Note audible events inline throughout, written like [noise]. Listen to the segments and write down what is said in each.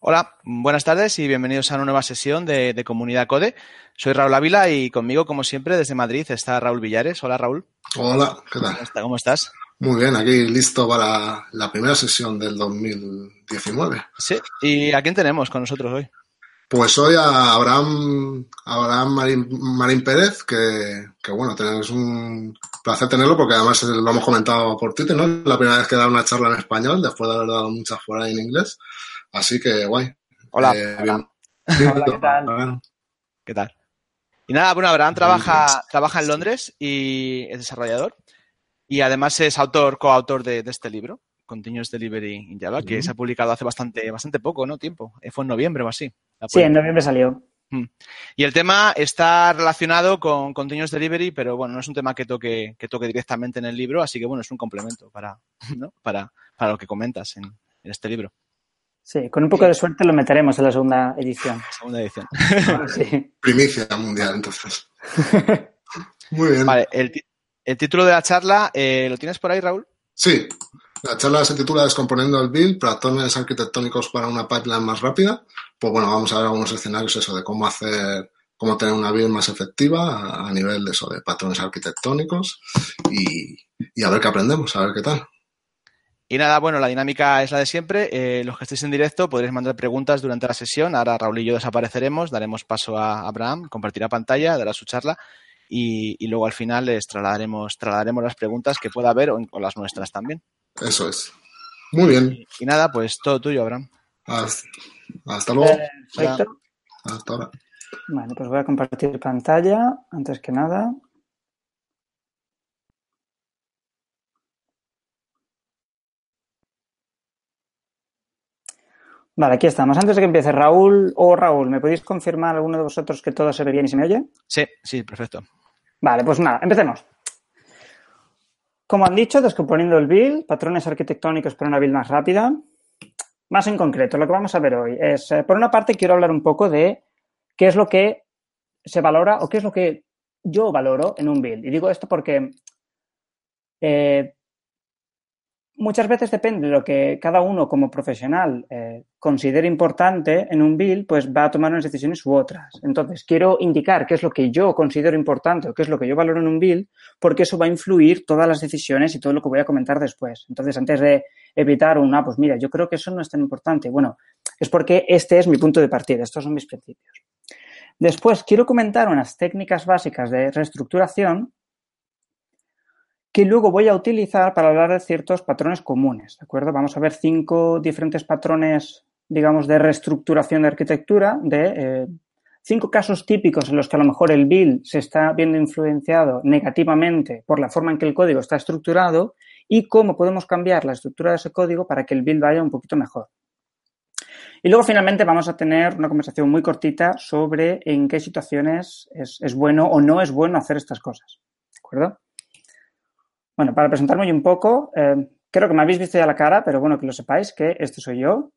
Hola, buenas tardes y bienvenidos a una nueva sesión de, Comunidad Code. Soy Raúl Ávila y conmigo, como siempre, desde Madrid está Raúl Villares. Hola, Raúl. Hola, ¿qué tal? ¿Cómo, estás? Muy bien, aquí listo para la primera sesión del 2019. Sí, ¿y a quién tenemos con nosotros hoy? Pues hoy a Abraham, Abraham Marín, Pérez, que, bueno, tenemos un placer tenerlo porque además lo hemos comentado por Twitter, ¿no? La primera vez que da una charla en español, después de haber dado muchas fuera en inglés. Así que guay. Hola. Eh, Hola, ¿qué tal? ¿Qué tal? Y nada, bueno, Abraham trabaja, trabaja en Londres y es desarrollador. Y además es autor, coautor de, de este libro, Continuous Delivery in Java, que se ha publicado hace bastante, bastante poco, ¿no? Tiempo. Eh, fue en noviembre o así. Sí, en noviembre salió. Hmm. Y el tema está relacionado con Continuous Delivery, pero bueno, no es un tema que toque, que toque directamente en el libro, así que bueno, es un complemento para, [laughs] ¿no? para, para lo que comentas en este libro. Sí, con un poco de suerte lo meteremos en la segunda edición. Segunda edición. sí. [laughs] Primicia mundial, entonces. [laughs] Muy bien. Vale, el, título de la charla, eh, ¿lo tienes por ahí, Raúl? Sí. La charla se titula Descomponiendo el build, patrones arquitectónicos para una pipeline más rápida. Pues bueno, vamos a ver algunos escenarios eso de cómo hacer, cómo tener una build más efectiva a, nivel de eso, de patrones arquitectónicos y, y a ver qué aprendemos, a ver qué tal. Y nada, bueno, la dinámica es la de siempre. Eh, los que estéis en directo podréis mandar preguntas durante la sesión. Ahora Raúl y yo desapareceremos, daremos paso a Abraham, compartirá pantalla, dará su charla y, luego al final les trasladaremos, trasladaremos las preguntas que pueda haber o, las nuestras también. Eso es. Muy bien. Y, nada, pues todo tuyo, Abraham. Hasta, luego. Hasta ahora. Bueno, pues voy a compartir pantalla antes que nada. Vale, aquí estamos. Antes de que empiece, Raúl o Raúl, ¿me podéis confirmar alguno de vosotros que todo se ve bien y se me oye? Sí, sí, perfecto. Vale, pues nada, empecemos. Como han dicho, descomponiendo el build, patrones arquitectónicos para una build más rápida. Más en concreto, lo que vamos a ver hoy es, eh, por una parte, quiero hablar un poco de qué es lo que se valora o qué es lo que yo valoro en un build. Y digo esto porque eh, muchas veces depende de lo que cada uno como profesional eh, considere importante en un bill, pues va a tomar unas decisiones u otras. Entonces, quiero indicar qué es lo que yo considero importante o qué es lo que yo valoro en un bill, porque eso va a influir todas las decisiones y todo lo que voy a comentar después. Entonces, antes de evitar una, pues mira, yo creo que eso no es tan importante. Bueno, es porque este es mi punto de partida, estos son mis principios. Después, quiero comentar unas técnicas básicas de reestructuración que luego voy a utilizar para hablar de ciertos patrones comunes, ¿de acuerdo? Vamos a ver cinco diferentes patrones, digamos, de reestructuración de arquitectura, de eh, cinco casos típicos en los que a lo mejor el build se está viendo influenciado negativamente por la forma en que el código está estructurado y cómo podemos cambiar la estructura de ese código para que el build vaya un poquito mejor. Y luego finalmente vamos a tener una conversación muy cortita sobre en qué situaciones es, es bueno o no es bueno hacer estas cosas. ¿De acuerdo? Bueno, para presentarme un poco, eh, creo que me habéis visto ya la cara, pero bueno, que lo sepáis que este soy yo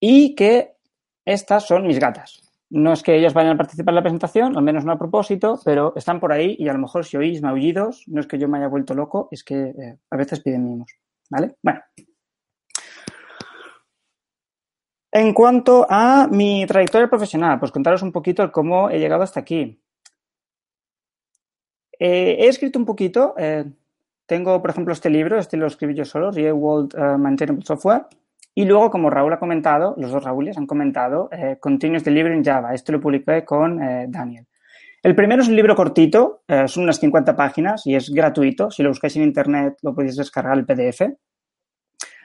y que estas son mis gatas. No es que ellos vayan a participar en la presentación, al menos no a propósito, pero están por ahí y a lo mejor si oís maullidos, no es que yo me haya vuelto loco, es que eh, a veces piden mimos. ¿Vale? Bueno. En cuanto a mi trayectoria profesional, pues contaros un poquito cómo he llegado hasta aquí. Eh, he escrito un poquito, tengo, por ejemplo, este libro, este lo escribí yo solo, Real World uh, Maintainable Software. Y luego, como Raúl ha comentado, los dos Raúles han comentado, eh, Continuous Delivery in Java. Esto lo publiqué con eh, Daniel. El primero es un libro cortito, eh, son unas 50 páginas y es gratuito. Si lo buscáis en internet lo podéis descargar el PDF.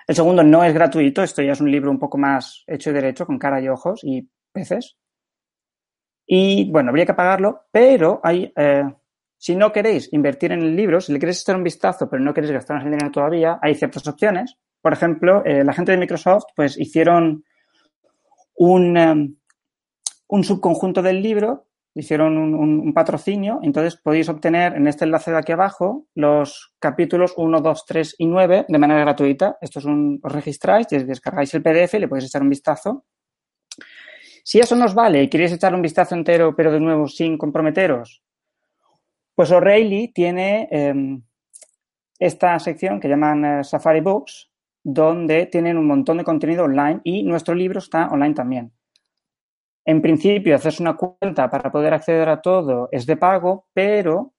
El segundo no es gratuito, esto ya es un libro un poco más hecho y derecho, con cara y ojos y peces. Y bueno, habría que pagarlo, pero hay si no queréis invertir en el libro, si le queréis echar un vistazo, pero no queréis gastar el dinero todavía, hay ciertas opciones. Por ejemplo, eh, la gente de Microsoft pues hicieron un, em, un subconjunto del libro, hicieron un, patrocinio, entonces podéis obtener en este enlace de aquí abajo los capítulos 1, 2, 3 y 9 de manera gratuita. Esto es un, os registráis, descargáis el PDF, le podéis echar un vistazo. Si eso nos vale y queréis echar un vistazo entero, pero de nuevo sin comprometeros, pues O'Reilly tiene em, esta sección que llaman eh, Safari Books, donde tienen un montón de contenido online y nuestro libro está online también. En principio, hacerse una cuenta para poder acceder a todo es de pago, pero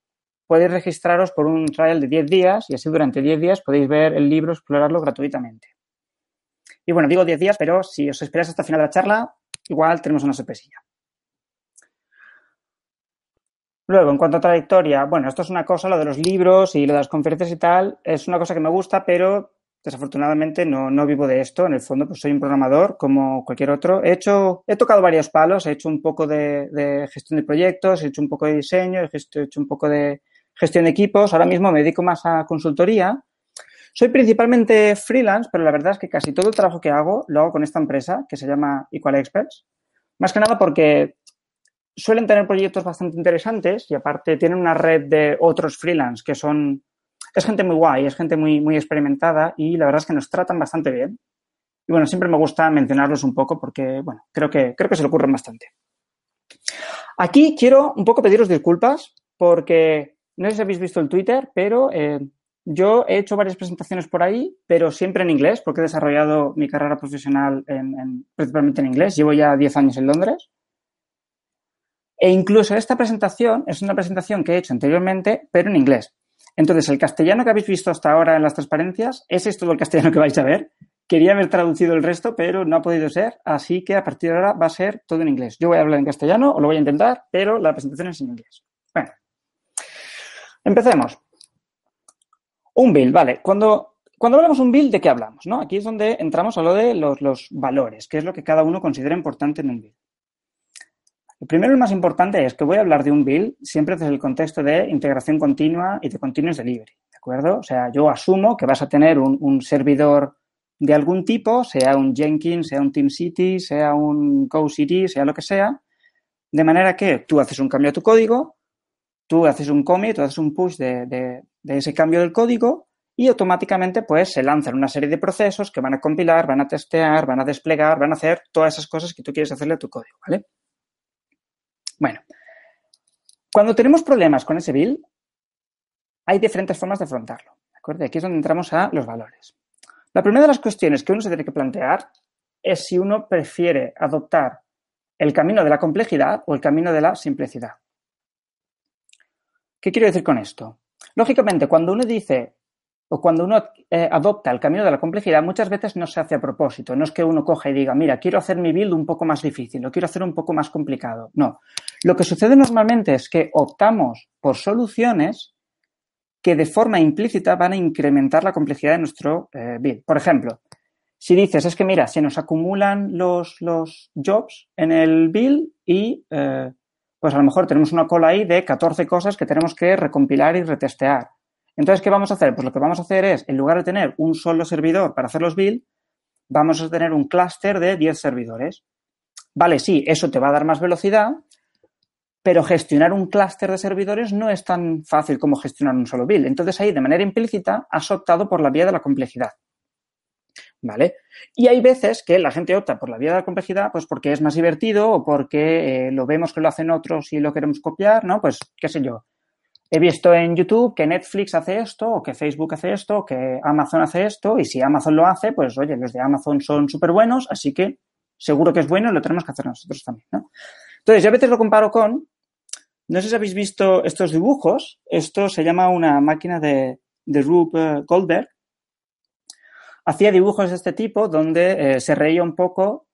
podéis registraros por un trial de 10 días y así durante 10 días podéis ver el libro, explorarlo gratuitamente. Y bueno, digo 10 días, pero si os esperáis hasta el final de la charla, igual tenemos una sorpresilla. Luego, en cuanto a trayectoria, bueno, esto es una cosa, lo de los libros y lo de las conferencias y tal, es una cosa que me gusta, pero Desafortunadamente no, no vivo de esto. En el fondo, pues soy un programador como cualquier otro. He hecho, he tocado varios palos, he hecho un poco de, gestión de proyectos, he hecho un poco de diseño, he hecho un poco de gestión de equipos. Ahora mismo me dedico más a consultoría. Soy principalmente freelance, pero la verdad es que casi todo el trabajo que hago lo hago con esta empresa que se llama Equal Experts. Más que nada porque suelen tener proyectos bastante interesantes y aparte tienen una red de otros freelance que son es gente muy guay, es gente muy, muy experimentada y la verdad es que nos tratan bastante bien. Y bueno, siempre me gusta mencionarlos un poco porque, bueno, creo que, creo que se le ocurren bastante. Aquí quiero un poco pediros disculpas porque no sé si habéis visto el Twitter, pero eh, yo he hecho varias presentaciones por ahí, pero siempre en inglés porque he desarrollado mi carrera profesional en, principalmente en inglés. Llevo ya 10 años en Londres. E incluso esta presentación es una presentación que he hecho anteriormente, pero en inglés. Entonces, el castellano que habéis visto hasta ahora en las transparencias, ese es todo el castellano que vais a ver. Quería haber traducido el resto, pero no ha podido ser, así que a partir de ahora va a ser todo en inglés. Yo voy a hablar en castellano, o lo voy a intentar, pero la presentación es en inglés. Bueno, empecemos. Un bill, vale. Cuando, cuando hablamos un bill, ¿de qué hablamos? ¿no? Aquí es donde entramos a lo de los, los valores, que es lo que cada uno considera importante en un bill. El primero y más importante es que voy a hablar de un build siempre desde el contexto de integración continua y de continuous delivery, ¿de acuerdo? O sea, yo asumo que vas a tener un, servidor de algún tipo, sea un Jenkins, sea un TeamCity, sea un GoCity, sea lo que sea, de manera que tú haces un cambio a tu código, tú haces un commit, tú haces un push de, de, ese cambio del código y automáticamente pues se lanzan una serie de procesos que van a compilar, van a testear, van a desplegar, van a hacer todas esas cosas que tú quieres hacerle a tu código, ¿vale? Bueno, cuando tenemos problemas con ese bill, hay diferentes formas de afrontarlo. ¿de? Aquí es donde entramos a los valores. La primera de las cuestiones que uno se tiene que plantear es si uno prefiere adoptar el camino de la complejidad o el camino de la simplicidad. ¿Qué quiero decir con esto? Lógicamente, cuando uno dice o cuando uno eh, adopta el camino de la complejidad, muchas veces no se hace a propósito. No es que uno coja y diga, mira, quiero hacer mi build un poco más difícil, lo quiero hacer un poco más complicado. No. Lo que sucede normalmente es que optamos por soluciones que de forma implícita van a incrementar la complejidad de nuestro eh, build. Por ejemplo, si dices, es que mira, se nos acumulan los, los jobs en el build y eh, pues a lo mejor tenemos una cola ahí de 14 cosas que tenemos que recompilar y retestear entonces, ¿qué vamos a hacer? Pues lo que vamos a hacer es, en lugar de tener un solo servidor para hacer los build, vamos a tener un clúster de 10 servidores. Vale, sí, eso te va a dar más velocidad, pero gestionar un clúster de servidores no es tan fácil como gestionar un solo build. Entonces ahí, de manera implícita, has optado por la vía de la complejidad. ¿Vale? Y hay veces que la gente opta por la vía de la complejidad, pues porque es más divertido o porque eh, lo vemos que lo hacen otros y lo queremos copiar, ¿no? Pues, qué sé yo he visto en YouTube que Netflix hace esto, o que Facebook hace esto, o que Amazon hace esto, y si Amazon lo hace, pues oye, los de Amazon son súper buenos, así que seguro que es bueno y lo tenemos que hacer nosotros también, ¿no? Entonces, yo a veces lo comparo con, no sé si habéis visto estos dibujos, esto se llama una máquina de, de Rube Goldberg, hacía dibujos de este tipo donde eh, se reía un poco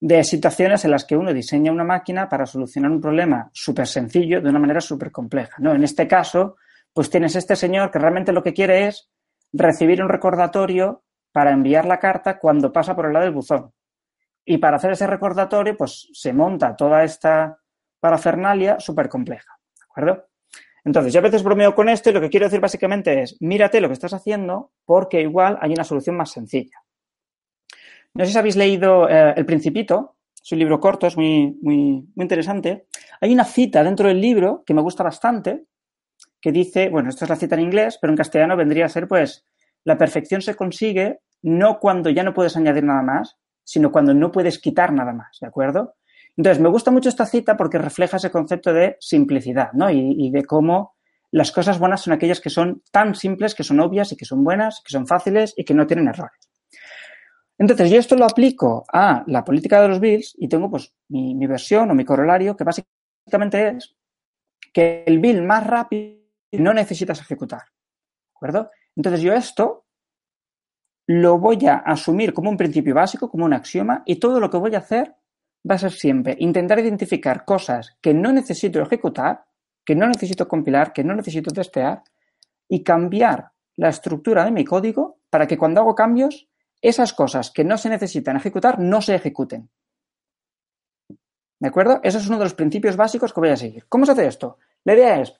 de situaciones en las que uno diseña una máquina para solucionar un problema súper sencillo de una manera súper compleja. ¿no? En este caso, pues tienes este señor que realmente lo que quiere es recibir un recordatorio para enviar la carta cuando pasa por el lado del buzón. Y para hacer ese recordatorio, pues se monta toda esta parafernalia súper compleja. ¿De acuerdo? Entonces, yo a veces bromeo con esto y lo que quiero decir básicamente es, mírate lo que estás haciendo porque igual hay una solución más sencilla. No sé si habéis leído eh, El Principito, es un libro corto, es muy, muy, muy interesante. Hay una cita dentro del libro que me gusta bastante, que dice, bueno, esto es la cita en inglés, pero en castellano vendría a ser, pues, la perfección se consigue no cuando ya no puedes añadir nada más, sino cuando no puedes quitar nada más, ¿de acuerdo? Entonces, me gusta mucho esta cita porque refleja ese concepto de simplicidad, ¿no? Y, de cómo las cosas buenas son aquellas que son tan simples, que son obvias y que son buenas, que son fáciles y que no tienen errores. Entonces, yo esto lo aplico a la política de los bills y tengo pues mi, versión o mi corolario que básicamente es que el bill más rápido no necesitas ejecutar. ¿De acuerdo? Entonces, yo esto lo voy a asumir como un principio básico, como un axioma, y todo lo que voy a hacer va a ser siempre intentar identificar cosas que no necesito ejecutar, que no necesito compilar, que no necesito testear, y cambiar la estructura de mi código para que cuando hago cambios, esas cosas que no se necesitan ejecutar no se ejecuten. ¿De acuerdo? Ese es uno de los principios básicos que voy a seguir. ¿Cómo se hace esto? La idea es,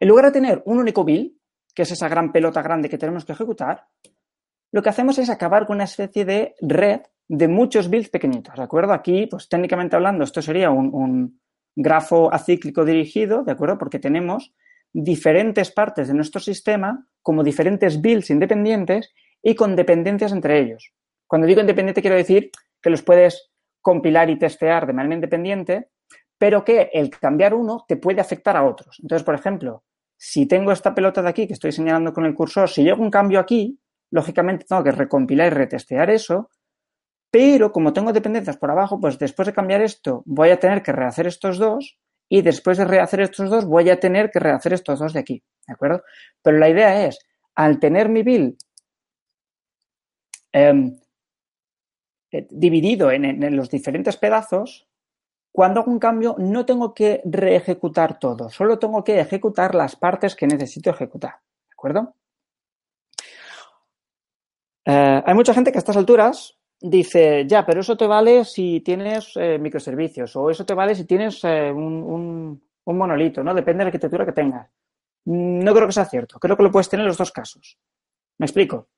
en lugar de tener un único bill, que es esa gran pelota grande que tenemos que ejecutar, lo que hacemos es acabar con una especie de red de muchos builds pequeñitos, ¿de acuerdo? Aquí, pues técnicamente hablando, esto sería un, grafo acíclico dirigido, ¿de acuerdo? Porque tenemos diferentes partes de nuestro sistema como diferentes builds independientes y con dependencias entre ellos. Cuando digo independiente quiero decir que los puedes compilar y testear de manera independiente, pero que el cambiar uno te puede afectar a otros. Entonces, por ejemplo, si tengo esta pelota de aquí que estoy señalando con el cursor, si hago un cambio aquí, lógicamente tengo que recompilar y retestear eso, pero como tengo dependencias por abajo, pues después de cambiar esto voy a tener que rehacer estos dos y después de rehacer estos dos voy a tener que rehacer estos dos de aquí, ¿de acuerdo? Pero la idea es, al tener mi bill em, eh, dividido en, los diferentes pedazos, cuando hago un cambio no tengo que reejecutar todo, solo tengo que ejecutar las partes que necesito ejecutar, ¿de acuerdo? Eh, hay mucha gente que a estas alturas dice, ya, pero eso te vale si tienes eh, microservicios o eso te vale si tienes eh, un, monolito, ¿no? Depende de la arquitectura que tengas. No creo que sea cierto. Creo que lo puedes tener en los dos casos. ¿Me explico?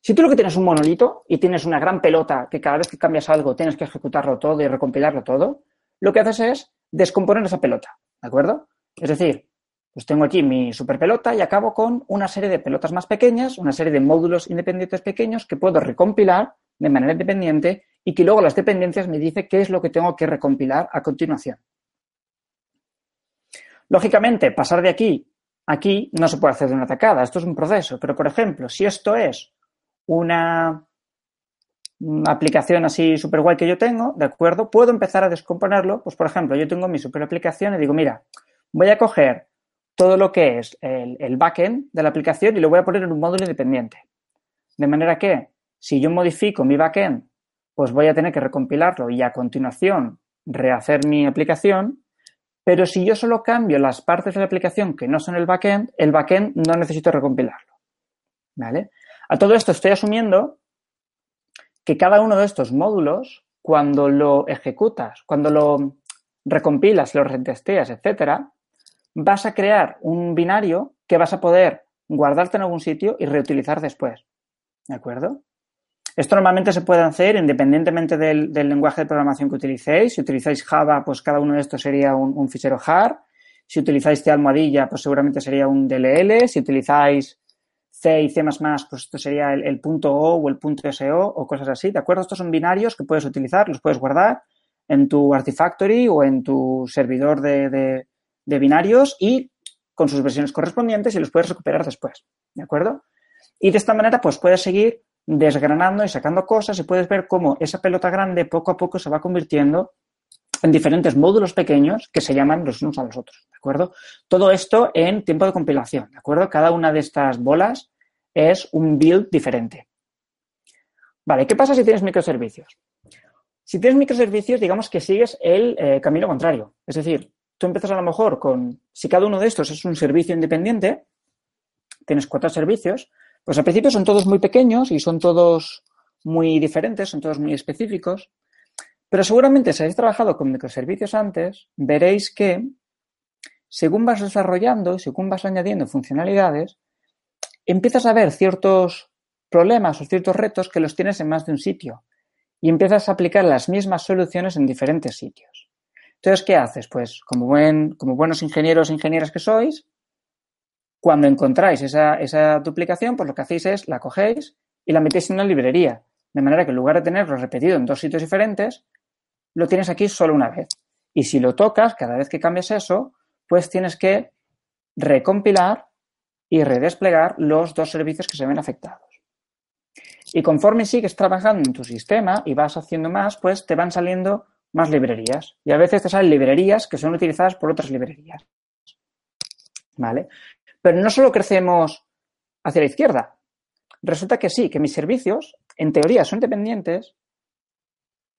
Si tú lo que tienes es un monolito y tienes una gran pelota que cada vez que cambias algo tienes que ejecutarlo todo y recompilarlo todo, lo que haces es descomponer esa pelota, ¿de acuerdo? Es decir, pues tengo aquí mi superpelota y acabo con una serie de pelotas más pequeñas, una serie de módulos independientes pequeños que puedo recompilar de manera independiente y que luego las dependencias me dice qué es lo que tengo que recompilar a continuación. Lógicamente, pasar de aquí a aquí no se puede hacer de una tacada, esto es un proceso, pero por ejemplo, si esto es una aplicación así súper guay que yo tengo, ¿de acuerdo? Puedo empezar a descomponerlo, pues por ejemplo, yo tengo mi super aplicación y digo, mira, voy a coger todo lo que es el, backend de la aplicación y lo voy a poner en un módulo independiente. De manera que si yo modifico mi backend, pues voy a tener que recompilarlo y a continuación rehacer mi aplicación. Pero si yo solo cambio las partes de la aplicación que no son el backend, el backend no necesito recompilarlo. ¿Vale? A todo esto estoy asumiendo que cada uno de estos módulos, cuando lo ejecutas, cuando lo recompilas, lo retesteas, etcétera, vas a crear un binario que vas a poder guardarte en algún sitio y reutilizar después. ¿De acuerdo? Esto normalmente se puede hacer independientemente del, lenguaje de programación que utilicéis. Si utilizáis Java, pues cada uno de estos sería un, fichero jar. Si utilizáis C almohadilla, pues seguramente sería un DLL. Si utilizáis C y C++, pues esto sería el, punto .o o el punto .so o cosas así, ¿de acuerdo? Estos son binarios que puedes utilizar, los puedes guardar en tu Artifactory o en tu servidor de, de binarios y con sus versiones correspondientes y los puedes recuperar después, ¿de acuerdo? Y de esta manera, pues puedes seguir desgranando y sacando cosas y puedes ver cómo esa pelota grande poco a poco se va convirtiendo en diferentes módulos pequeños que se llaman los unos a los otros, ¿de acuerdo? Todo esto en tiempo de compilación, ¿de acuerdo? Cada una de estas bolas es un build diferente. Vale, ¿qué pasa si tienes microservicios? Si tienes microservicios, digamos que sigues el eh, camino contrario. Es decir, tú empiezas a lo mejor con, si cada uno de estos es un servicio independiente, tienes cuatro servicios, pues al principio son todos muy pequeños y son todos muy diferentes, son todos muy específicos, pero seguramente si habéis trabajado con microservicios antes, veréis que según vas desarrollando y según vas añadiendo funcionalidades, empiezas a ver ciertos problemas o ciertos retos que los tienes en más de un sitio y empiezas a aplicar las mismas soluciones en diferentes sitios. Entonces, ¿qué haces? Pues como, como buenos ingenieros e ingenieras que sois, cuando encontráis esa, esa, duplicación, pues lo que hacéis es la cogéis y la metéis en una librería. De manera que en lugar de tenerlo repetido en dos sitios diferentes, lo tienes aquí solo una vez. Y si lo tocas, cada vez que cambias eso, pues tienes que recompilar y redesplegar los dos servicios que se ven afectados. Y conforme sigues trabajando en tu sistema y vas haciendo más, pues te van saliendo más librerías. Y a veces te salen librerías que son utilizadas por otras librerías. ¿Vale? Pero no solo crecemos hacia la izquierda. Resulta que sí, que mis servicios, en teoría, son dependientes,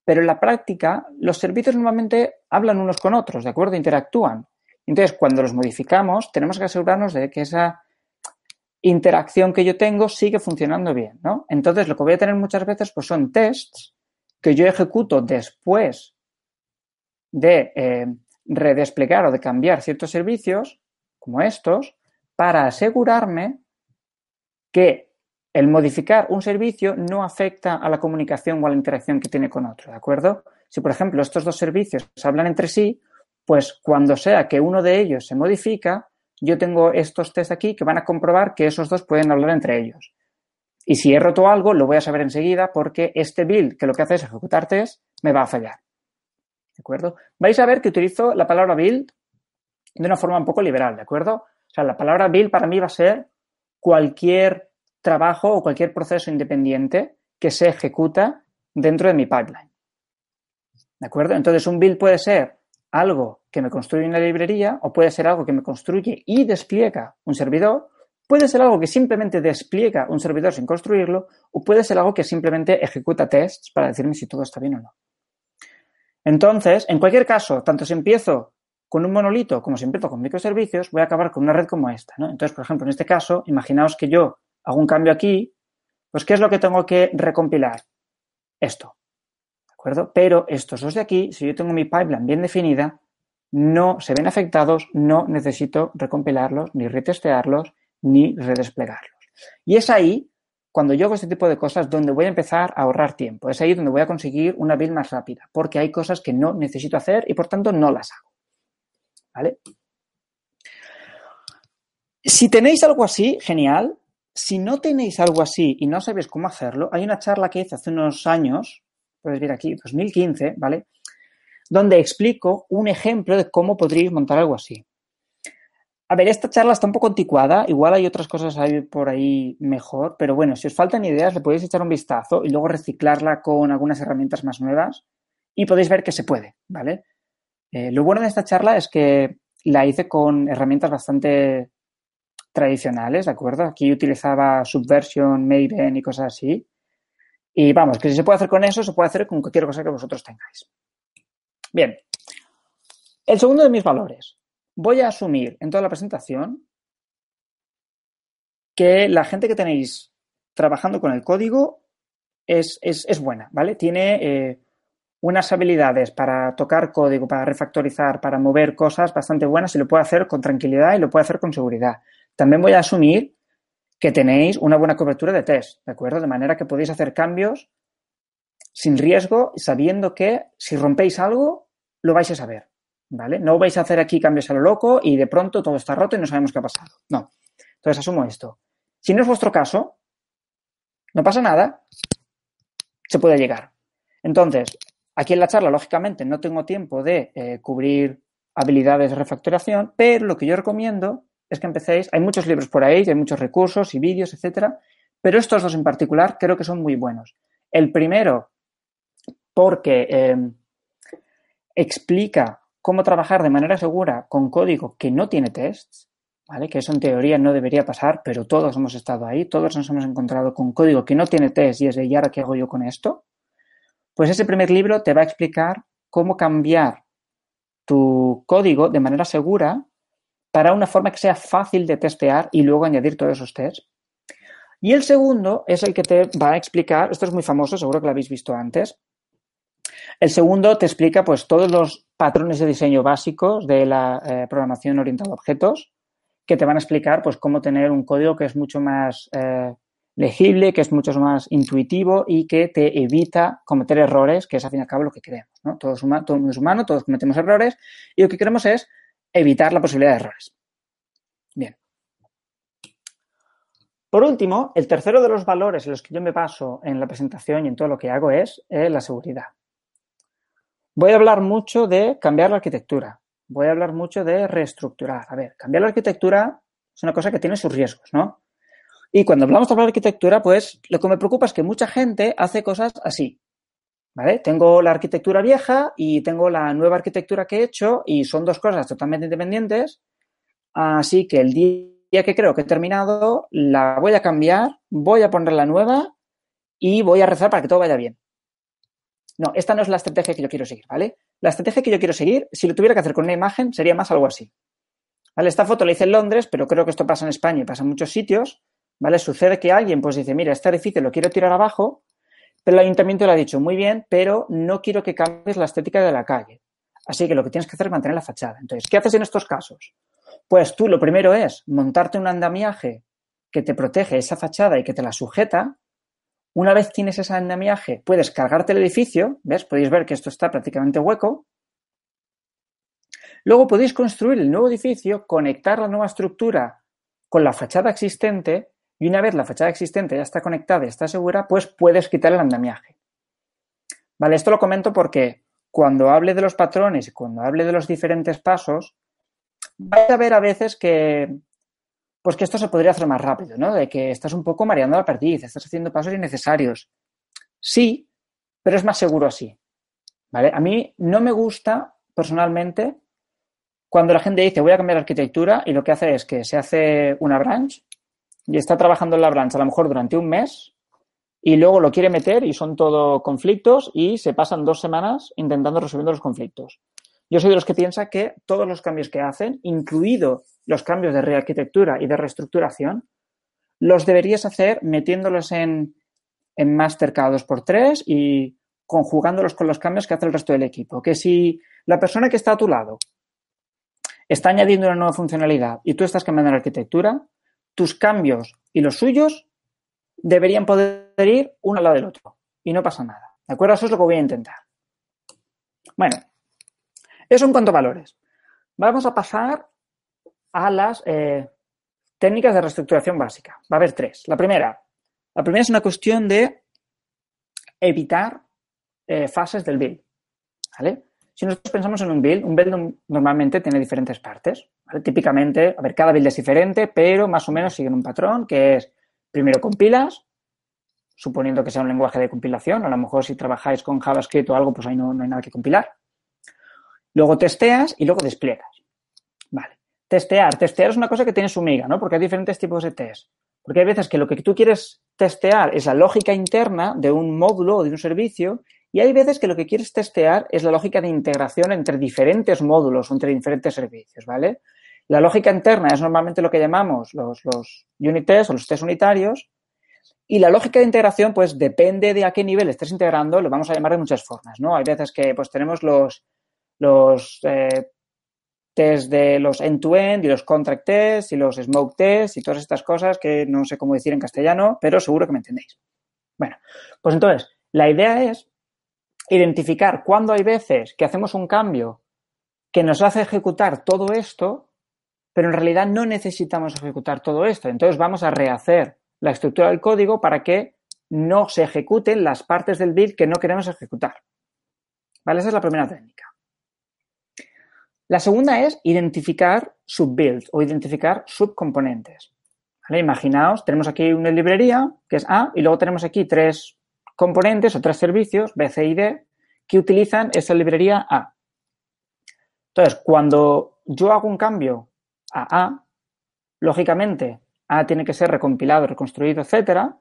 pero en la práctica los servicios normalmente hablan unos con otros, ¿de acuerdo? Interactúan. Entonces, cuando los modificamos, tenemos que asegurarnos de que esa interacción que yo tengo sigue funcionando bien, ¿no? Entonces, lo que voy a tener muchas veces pues son tests que yo ejecuto después de eh, redesplegar o de cambiar ciertos servicios, como estos, para asegurarme que el modificar un servicio no afecta a la comunicación o a la interacción que tiene con otro, ¿de acuerdo? Si, por ejemplo, estos dos servicios hablan entre sí, pues cuando sea que uno de ellos se modifica, yo tengo estos test aquí que van a comprobar que esos dos pueden hablar entre ellos. Y si he roto algo, lo voy a saber enseguida porque este build que lo que hace es ejecutar test me va a fallar. ¿De acuerdo? Vais a ver que utilizo la palabra build de una forma un poco liberal, ¿de acuerdo? Sea, la palabra build para mí va a ser cualquier trabajo o cualquier proceso independiente que se ejecuta dentro de mi pipeline. ¿De acuerdo? Entonces, un build puede ser algo que me construye una librería o puede ser algo que me construye y despliega un servidor, puede ser algo que simplemente despliega un servidor sin construirlo o puede ser algo que simplemente ejecuta tests para decirme si todo está bien o no. Entonces, en cualquier caso, tanto si empiezo con un monolito como si empiezo con microservicios, voy a acabar con una red como esta. Entonces, por ejemplo, en este caso, imaginaos que yo hago un cambio aquí, pues ¿qué es lo que tengo que recompilar? Esto. Pero estos dos de aquí, si yo tengo mi pipeline bien definida, no se ven afectados, no necesito recompilarlos, ni retestearlos, ni redesplegarlos. Y es ahí, cuando yo hago este tipo de cosas, donde voy a empezar a ahorrar tiempo. Es ahí donde voy a conseguir una build más rápida, porque hay cosas que no necesito hacer y por tanto no las hago. ¿Vale? Si tenéis algo así, genial. Si no tenéis algo así y no sabéis cómo hacerlo, hay una charla que hice hace unos años puedes ver aquí, 2015, ¿vale? Donde explico un ejemplo de cómo podríais montar algo así. A ver, esta charla está un poco anticuada, igual hay otras cosas ahí por ahí mejor, pero bueno, si os faltan ideas, le podéis echar un vistazo y luego reciclarla con algunas herramientas más nuevas y podéis ver que se puede, ¿vale? Eh, lo bueno de esta charla es que la hice con herramientas bastante tradicionales, ¿de acuerdo? Aquí utilizaba Subversion, Maven y cosas así. Y vamos, que si se puede hacer con eso, se puede hacer con cualquier cosa que vosotros tengáis. Bien. El segundo de mis valores. Voy a asumir en toda la presentación que la gente que tenéis trabajando con el código es, buena, ¿vale? Tiene eh, unas habilidades para tocar código, para refactorizar, para mover cosas bastante buenas y lo puede hacer con tranquilidad y lo puede hacer con seguridad. También voy a asumir que tenéis una buena cobertura de test, ¿de acuerdo? De manera que podéis hacer cambios sin riesgo, sabiendo que si rompéis algo, lo vais a saber, ¿vale? No vais a hacer aquí cambios a lo loco y de pronto todo está roto y no sabemos qué ha pasado. No. Entonces asumo esto. Si no es vuestro caso, no pasa nada, se puede llegar. Entonces, aquí en la charla, lógicamente, no tengo tiempo de eh, cubrir habilidades de refactoración, pero lo que yo recomiendo es que empecéis, hay muchos libros por ahí, hay muchos recursos y vídeos, etcétera, pero estos dos en particular creo que son muy buenos. El primero, porque em, explica cómo trabajar de manera segura con código que no tiene tests, ¿vale? Que eso en teoría no debería pasar, pero todos hemos estado ahí, todos nos hemos encontrado con código que no tiene test y es de, ¿y ahora qué hago yo con esto? Pues ese primer libro te va a explicar cómo cambiar tu código de manera segura para una forma que sea fácil de testear y luego añadir todos esos tests. Y el segundo es el que te va a explicar, esto es muy famoso, seguro que lo habéis visto antes, El segundo te explica pues todos los patrones de diseño básicos de la eh, programación orientada a objetos que te van a explicar pues cómo tener un código que es mucho más eh, legible, que es mucho más intuitivo y que te evita cometer errores, que es al fin y al cabo lo que queremos. ¿no? Todos todo mundo es humano, todos cometemos errores y lo que queremos es evitar la posibilidad de errores. Bien. Por último, el tercero de los valores en los que yo me baso en la presentación y en todo lo que hago es eh, la seguridad. Voy a hablar mucho de cambiar la arquitectura. Voy a hablar mucho de reestructurar. A ver, cambiar la arquitectura es una cosa que tiene sus riesgos, ¿no? Y cuando hablamos de la arquitectura, pues lo que me preocupa es que mucha gente hace cosas así. ¿Vale? Tengo la arquitectura vieja y tengo la nueva arquitectura que he hecho y son dos cosas totalmente independientes. Así que el día que creo que he terminado, la voy a cambiar, voy a poner la nueva y voy a rezar para que todo vaya bien. No, esta no es la estrategia que yo quiero seguir, ¿vale? La estrategia que yo quiero seguir, si lo tuviera que hacer con una imagen, sería más algo así. Esta foto la hice en Londres, pero creo que esto pasa en España y pasa en muchos sitios. ¿Vale? Sucede que alguien pues dice, mira, este edificio lo quiero tirar abajo, pero el ayuntamiento le ha dicho, muy bien, pero no quiero que cambies la estética de la calle. Así que lo que tienes que hacer es mantener la fachada. Entonces, ¿qué haces en estos casos? Pues tú lo primero es montarte un andamiaje que te protege esa fachada y que te la sujeta. Una vez tienes ese andamiaje, puedes cargarte el edificio, ¿ves? Podéis ver que esto está prácticamente hueco. Luego podéis construir el nuevo edificio, conectar la nueva estructura con la fachada existente y una vez la fachada existente ya está conectada y está segura, pues puedes quitar el andamiaje. Vale, esto lo comento porque cuando hable de los patrones y cuando hable de los diferentes pasos, vais a ver a veces que pues que esto se podría hacer más rápido, ¿no? De que estás un poco mareando la perdiz, estás haciendo pasos innecesarios. Sí, pero es más seguro así. ¿Vale? A mí no me gusta personalmente cuando la gente dice voy a cambiar arquitectura y lo que hace es que se hace una branch y está trabajando en la branch a lo mejor durante un mes y luego lo quiere meter y son todo conflictos y se pasan dos semanas intentando resolver los conflictos. Yo soy de los que piensa que todos los cambios que hacen, incluido los cambios de rearquitectura y de reestructuración, los deberías hacer metiéndolos en, en Master cada 2x3 y conjugándolos con los cambios que hace el resto del equipo. Que si la persona que está a tu lado está añadiendo una nueva funcionalidad y tú estás cambiando la arquitectura, tus cambios y los suyos deberían poder ir uno al lado del otro y no pasa nada. ¿De acuerdo? Eso es lo que voy a intentar. Bueno, eso en cuanto a valores. Vamos a pasar a las eh, técnicas de reestructuración básica. Va a haber tres. La primera, la primera es una cuestión de evitar eh, fases del build. ¿Vale? Si nosotros pensamos en un build, un build normalmente tiene diferentes partes. Típicamente, a ver, cada build es diferente, pero más o menos siguen un patrón que es primero compilas, suponiendo que sea un lenguaje de compilación. A lo mejor si trabajáis con JavaScript o algo, pues ahí no, no hay nada que compilar. Luego testeas y luego despliegas. Vale. Testear. Testear es una cosa que tiene su miga, ¿no? Porque hay diferentes tipos de test. Porque hay veces que lo que tú quieres testear es la lógica interna de un módulo o de un servicio y hay veces que lo que quieres testear es la lógica de integración entre diferentes módulos o entre diferentes servicios, ¿vale? La lógica interna es normalmente lo que llamamos los, los unit tests o los test unitarios y la lógica de integración, pues depende de a qué nivel estés integrando, lo vamos a llamar de muchas formas, ¿no? Hay veces que pues tenemos los, los eh, test de los end-to-end y los contract tests y los smoke tests y todas estas cosas que no sé cómo decir en castellano, pero seguro que me entendéis. Bueno, pues entonces, la idea es identificar cuándo hay veces que hacemos un cambio que nos hace ejecutar todo esto, pero en realidad no necesitamos ejecutar todo esto. Entonces vamos a rehacer la estructura del código para que no se ejecuten las partes del build que no queremos ejecutar. ¿Vale? Esa es la primera técnica. La segunda es identificar subbuilds o identificar subcomponentes. Imaginaos, tenemos aquí una librería que es A y luego tenemos aquí tres componentes o tres servicios, B, C y D, que utilizan esa librería A. Entonces, cuando yo hago un cambio a A, lógicamente A tiene que ser recompilado, reconstruido, etcétera,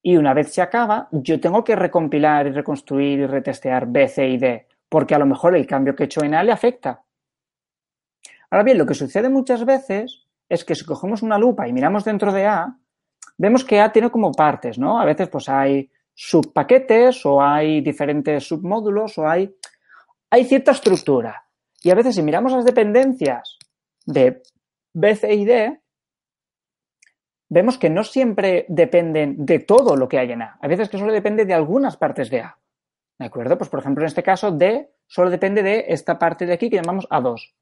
y una vez se acaba, yo tengo que recompilar y reconstruir y retestear B, C y D, porque a lo mejor el cambio que he hecho en A le afecta. Ahora bien, lo que sucede muchas veces es que si cogemos una lupa y miramos dentro de A, vemos que A tiene como partes, ¿no? A veces pues hay subpaquetes o hay diferentes submódulos o hay, hay cierta estructura. Y a veces si miramos las dependencias de BCID, vemos que no siempre dependen de todo lo que hay en A. A veces que solo depende de algunas partes de A. ¿De acuerdo? Pues por ejemplo, en este caso, D solo depende de esta parte de aquí que llamamos A2.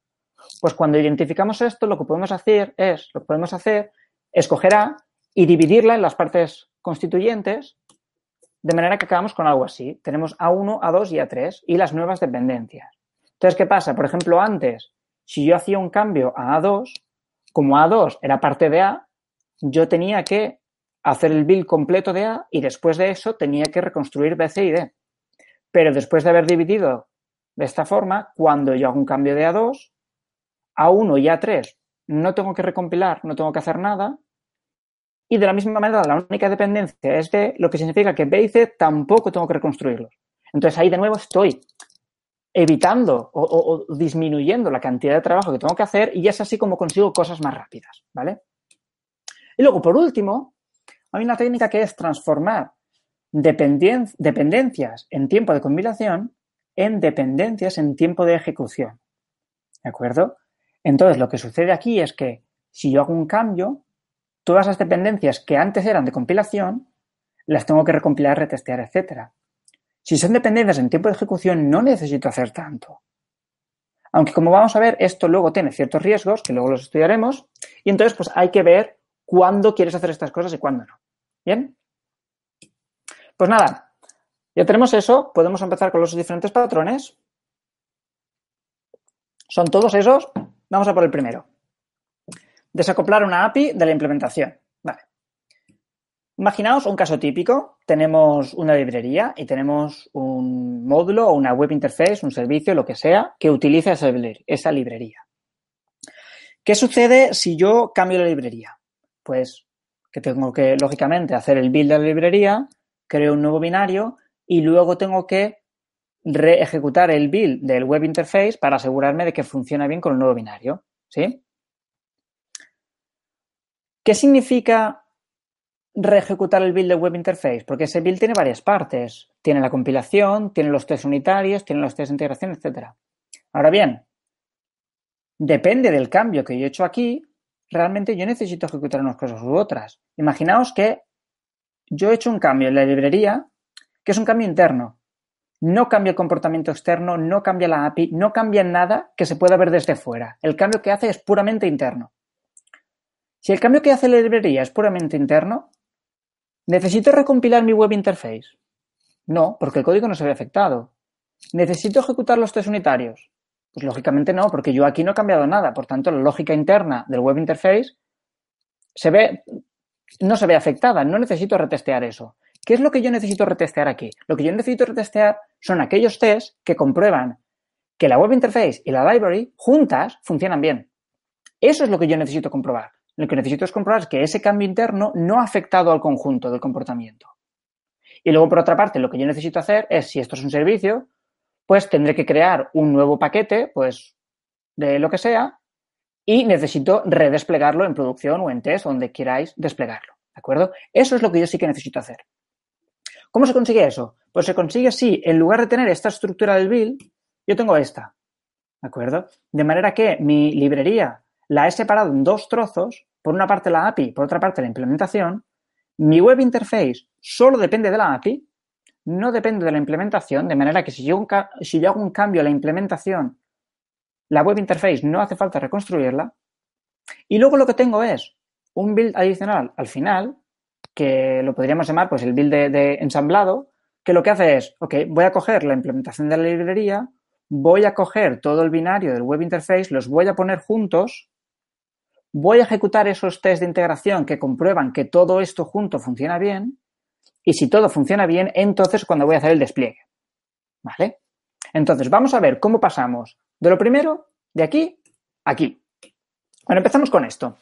Pues cuando identificamos esto, lo que podemos hacer es, lo que podemos hacer, escoger A y dividirla en las partes constituyentes de manera que acabamos con algo así. Tenemos A1, A2 y A3 y las nuevas dependencias. Entonces, ¿qué pasa? Por ejemplo, antes, si yo hacía un cambio a A2, como A2 era parte de A, yo tenía que hacer el build completo de A y después de eso tenía que reconstruir B, C y D. Pero después de haber dividido de esta forma, cuando yo hago un cambio de A2, A1 y A3 no tengo que recompilar, no tengo que hacer nada, y de la misma manera, la única dependencia es de lo que significa que B y C tampoco tengo que reconstruirlos. Entonces ahí de nuevo estoy evitando o, disminuyendo la cantidad de trabajo que tengo que hacer y es así como consigo cosas más rápidas, ¿vale? Y luego, por último, hay una técnica que es transformar dependencias en tiempo de compilación en dependencias en tiempo de ejecución. ¿De acuerdo? Entonces, lo que sucede aquí es que si yo hago un cambio, todas las dependencias que antes eran de compilación, las tengo que recompilar, retestear, etcétera. Si son dependencias en tiempo de ejecución, no necesito hacer tanto. Aunque como vamos a ver, esto luego tiene ciertos riesgos, que luego los estudiaremos, y entonces pues hay que ver cuándo quieres hacer estas cosas y cuándo no. ¿Bien? Pues nada, ya tenemos eso, podemos empezar con los diferentes patrones. Son todos esos. Vamos a por el primero. Desacoplar una API de la implementación. Imaginaos un caso típico. Tenemos una librería y tenemos un módulo o una web interface, un servicio, lo que sea, que utiliza esa librería. ¿Qué sucede si yo cambio la librería? Pues que tengo que, lógicamente, hacer el build de la librería, creo un nuevo binario y luego tengo que reejecutar el build del web interface para asegurarme de que funciona bien con el nuevo binario. ¿Sí? ¿Qué significa reejecutar el build de web interface? Porque ese build tiene varias partes. Tiene la compilación, tiene los test unitarios, tiene los test de integración, etc. Ahora bien, depende del cambio que yo he hecho aquí, realmente yo necesito ejecutar unas cosas u otras. Imaginaos que yo he hecho un cambio en la librería, que es un cambio interno. No cambia el comportamiento externo, no cambia la API, no cambia nada que se pueda ver desde fuera. El cambio que hace es puramente interno. Si el cambio que hace la librería es puramente interno, ¿necesito recompilar mi web interface? No, porque el código no se ve afectado. ¿Necesito ejecutar los test unitarios? Pues lógicamente no, porque yo aquí no he cambiado nada. Por tanto, la lógica interna del web interface se ve, no se ve afectada. No necesito retestear eso. ¿Qué es lo que yo necesito retestear aquí? Lo que yo necesito retestear son aquellos tests que comprueban que la web interface y la library juntas funcionan bien. Eso es lo que yo necesito comprobar. Lo que necesito es comprobar que ese cambio interno no ha afectado al conjunto del comportamiento. Y luego, por otra parte, lo que yo necesito hacer es, si esto es un servicio, pues tendré que crear un nuevo paquete, pues, de lo que sea, y necesito redesplegarlo en producción o en test, donde queráis desplegarlo. ¿De acuerdo? Eso es lo que yo sí que necesito hacer. ¿Cómo se consigue eso? Pues se consigue si, en lugar de tener esta estructura del build, yo tengo esta. ¿De acuerdo? De manera que mi librería la he separado en dos trozos por una parte la API, por otra parte la implementación, mi web interface solo depende de la API, no depende de la implementación, de manera que si yo, si yo hago un cambio a la implementación, la web interface no hace falta reconstruirla. Y luego lo que tengo es un build adicional al final, que lo podríamos llamar pues el build de, de ensamblado, que lo que hace es, ok, voy a coger la implementación de la librería, voy a coger todo el binario del web interface, los voy a poner juntos voy a ejecutar esos test de integración que comprueban que todo esto junto funciona bien y si todo funciona bien, entonces cuando voy a hacer el despliegue. ¿Vale? Entonces, vamos a ver cómo pasamos de lo primero, de aquí, aquí. Bueno, empezamos con esto.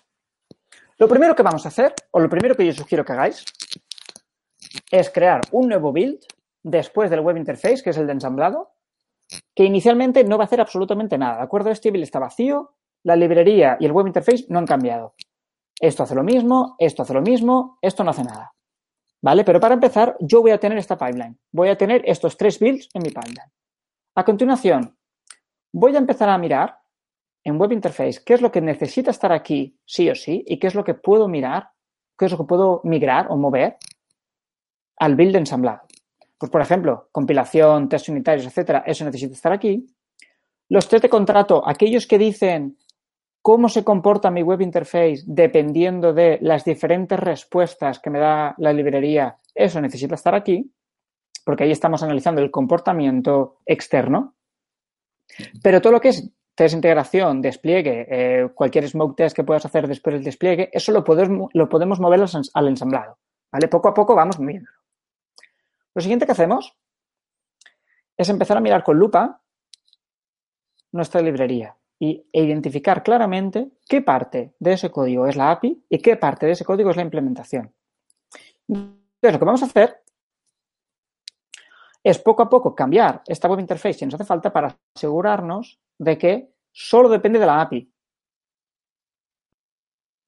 Lo primero que vamos a hacer, o lo primero que yo sugiero que hagáis, es crear un nuevo build después del web interface, que es el de ensamblado, que inicialmente no va a hacer absolutamente nada, ¿de acuerdo? Este build está vacío, la librería y el web interface no han cambiado. Esto hace lo mismo, esto hace lo mismo, esto no hace nada. ¿Vale? Pero para empezar, yo voy a tener esta pipeline. Voy a tener estos tres builds en mi pipeline. A continuación, voy a empezar a mirar en Web Interface qué es lo que necesita estar aquí sí o sí y qué es lo que puedo mirar, qué es lo que puedo migrar o mover al build ensamblado. Pues, por ejemplo, compilación, test unitarios, etcétera, eso necesita estar aquí. Los test de contrato, aquellos que dicen cómo se comporta mi web interface dependiendo de las diferentes respuestas que me da la librería, eso necesita estar aquí, porque ahí estamos analizando el comportamiento externo. Pero todo lo que es test integración, despliegue, eh, cualquier smoke test que puedas hacer después del despliegue, eso lo podemos, lo podemos mover al ensamblado. ¿vale? Poco a poco vamos moviéndolo. Lo siguiente que hacemos es empezar a mirar con lupa nuestra librería y, e identificar claramente qué parte de ese código es la API y qué parte de ese código es la implementación. Entonces, lo que vamos a hacer es poco a poco cambiar esta web interface si nos hace falta para asegurarnos de que solo depende de la API.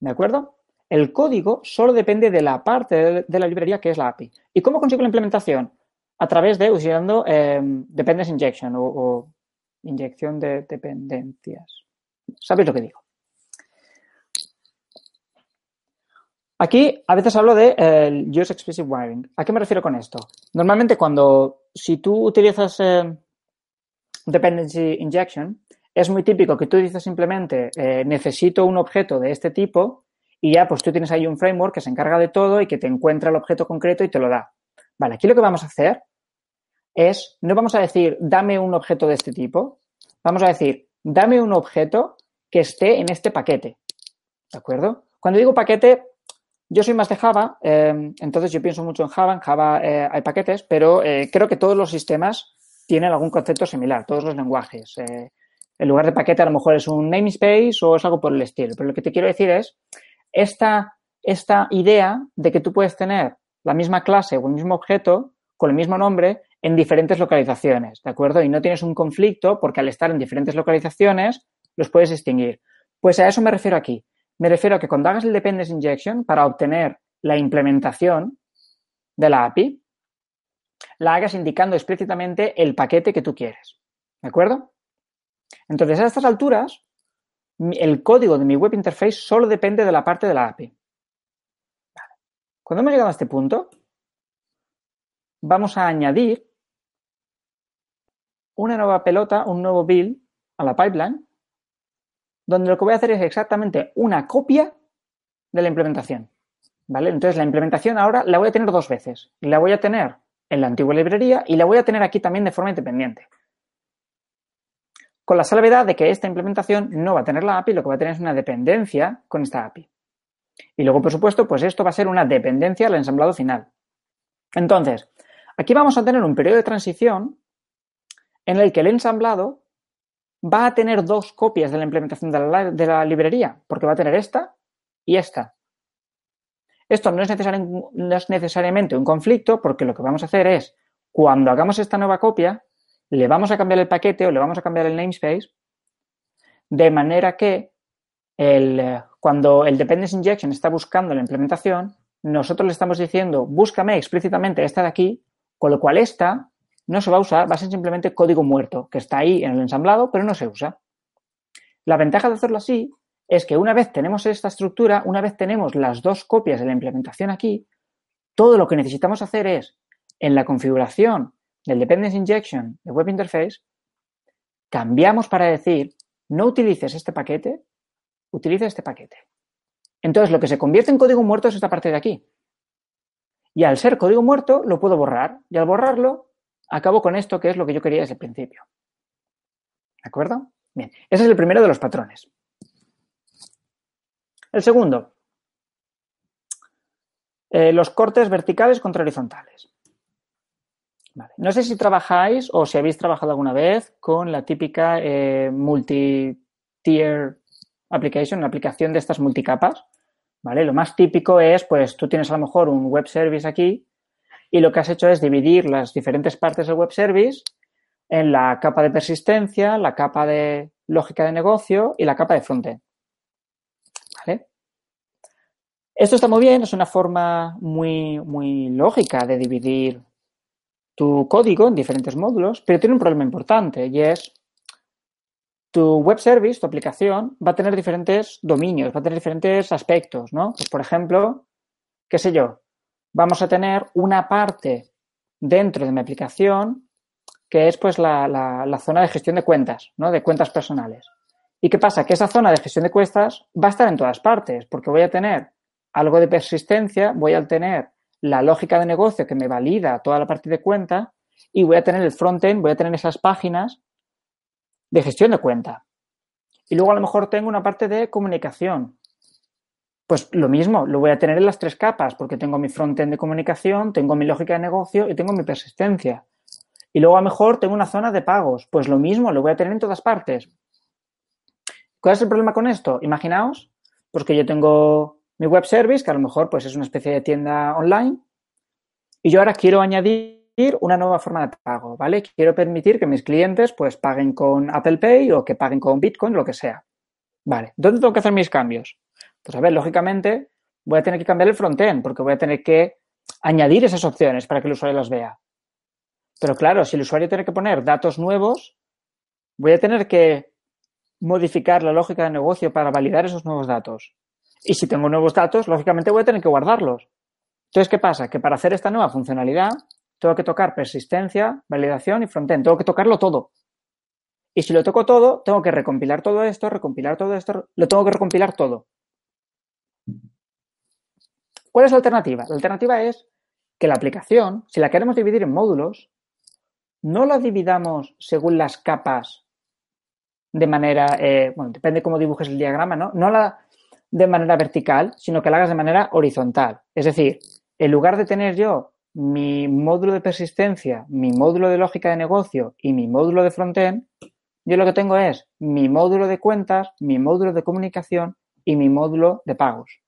¿De acuerdo? El código solo depende de la parte de la librería que es la API. ¿Y cómo consigo la implementación? A través de usando eh, Dependency Injection o inyección de dependencias. ¿Sabéis lo que digo? Aquí a veces hablo de eh, Use Explicit Wiring. ¿A qué me refiero con esto? Normalmente cuando, si tú utilizas eh, Dependency Injection, es muy típico que tú dices simplemente eh, necesito un objeto de este tipo y ya pues tú tienes ahí un framework que se encarga de todo y que te encuentra el objeto concreto y te lo da. Vale, aquí lo que vamos a hacer es, no vamos a decir, dame un objeto de este tipo, vamos a decir, dame un objeto que esté en este paquete. ¿De acuerdo? Cuando digo paquete, yo soy más de Java, eh, entonces yo pienso mucho en Java. En Java eh, hay paquetes, pero eh, creo que todos los sistemas tienen algún concepto similar, todos los lenguajes. en lugar de paquete a lo mejor es un namespace o es algo por el estilo. Pero lo que te quiero decir es esta, esta idea de que tú puedes tener la misma clase o el mismo objeto con el mismo nombre en diferentes localizaciones, ¿de acuerdo? Y no tienes un conflicto porque al estar en diferentes localizaciones los puedes distinguir. Pues a eso me refiero aquí. Me refiero a que cuando hagas el dependency injection para obtener la implementación de la API, la hagas indicando explícitamente el paquete que tú quieres. ¿De acuerdo? Entonces, a estas alturas, el código de mi web interface solo depende de la parte de la API. Cuando hemos llegado a este punto, vamos a añadir una nueva pelota, un nuevo build a la pipeline, donde lo que voy a hacer es exactamente una copia de la implementación. ¿Vale? Entonces, la implementación ahora la voy a tener dos veces. La voy a tener en la antigua librería y la voy a tener aquí también de forma independiente. Con la salvedad de que esta implementación no va a tener la API, lo que va a tener es una dependencia con esta API. Y luego, por supuesto, pues esto va a ser una dependencia al ensamblado final. Entonces, aquí vamos a tener un periodo de transición en el que el ensamblado va a tener dos copias de la implementación de la, librería, porque va a tener esta y esta. Esto no es, no es necesariamente un conflicto, porque lo que vamos a hacer es, cuando hagamos esta nueva copia, le vamos a cambiar el paquete o le vamos a cambiar el namespace, de manera que cuando el dependency injection está buscando la implementación, nosotros le estamos diciendo, búscame explícitamente esta de aquí, con lo cual esta no se va a usar, va a ser simplemente código muerto, que está ahí en el ensamblado, pero no se usa. La ventaja de hacerlo así es que una vez tenemos esta estructura, una vez tenemos las dos copias de la implementación aquí, todo lo que necesitamos hacer es, en la configuración del Dependency Injection de Web Interface, cambiamos para decir, no utilices este paquete, utiliza este paquete. Entonces, lo que se convierte en código muerto es esta parte de aquí. Y al ser código muerto, lo puedo borrar. Y al borrarlo, acabo con esto que es lo que yo quería desde el principio. ¿De acuerdo? Bien, ese es el primero de los patrones. El segundo, eh, los cortes verticales contra horizontales. No sé si trabajáis o si habéis trabajado alguna vez con la típica eh, multi-tier application, una aplicación de estas multicapas. ¿vale? Lo más típico es, pues tú tienes a lo mejor un web service aquí y lo que has hecho es dividir las diferentes partes del web service en la capa de persistencia, la capa de lógica de negocio y la capa de frontend. ¿Vale? Esto está muy bien, es una forma muy, muy lógica de dividir tu código en diferentes módulos, pero tiene un problema importante y es tu web service, tu aplicación, va a tener diferentes dominios, va a tener diferentes aspectos, ¿no? Pues, por ejemplo, qué sé yo, vamos a tener una parte dentro de mi aplicación que es pues la, zona de gestión de cuentas, ¿no? De cuentas personales. ¿Y qué pasa? Que esa zona de gestión de cuentas va a estar en todas partes, porque voy a tener algo de persistencia, voy a tener la lógica de negocio que me valida toda la parte de cuenta y voy a tener el frontend, voy a tener esas páginas de gestión de cuenta. Y luego a lo mejor tengo una parte de comunicación. Pues lo mismo, lo voy a tener en las tres capas, porque tengo mi frontend de comunicación, tengo mi lógica de negocio y tengo mi persistencia. Y luego a lo mejor tengo una zona de pagos. Pues lo mismo, lo voy a tener en todas partes. ¿Cuál es el problema con esto? Imaginaos, pues que yo tengo mi web service, que a lo mejor pues es una especie de tienda online, y yo ahora quiero añadir una nueva forma de pago, ¿vale? Quiero permitir que mis clientes pues paguen con Apple Pay o que paguen con Bitcoin, lo que sea. Vale, ¿dónde tengo que hacer mis cambios? Pues a ver, lógicamente voy a tener que cambiar el frontend porque voy a tener que añadir esas opciones para que el usuario las vea. Pero claro, si el usuario tiene que poner datos nuevos, voy a tener que modificar la lógica de negocio para validar esos nuevos datos. Y si tengo nuevos datos, lógicamente voy a tener que guardarlos. Entonces, ¿qué pasa? Que para hacer esta nueva funcionalidad, tengo que tocar persistencia, validación y frontend. Tengo que tocarlo todo. Y si lo toco todo, tengo que recompilar todo esto, recompilar todo esto, lo tengo que recompilar todo. ¿Cuál es la alternativa? La alternativa es que la aplicación, si la queremos dividir en módulos, no la dividamos según las capas de manera, eh, bueno, depende cómo dibujes el diagrama, ¿no? No la de manera vertical, sino que la hagas de manera horizontal. Es decir, en lugar de tener yo mi módulo de persistencia, mi módulo de lógica de negocio y mi módulo de frontend, yo lo que tengo es mi módulo de cuentas, mi módulo de comunicación y mi módulo de pagos.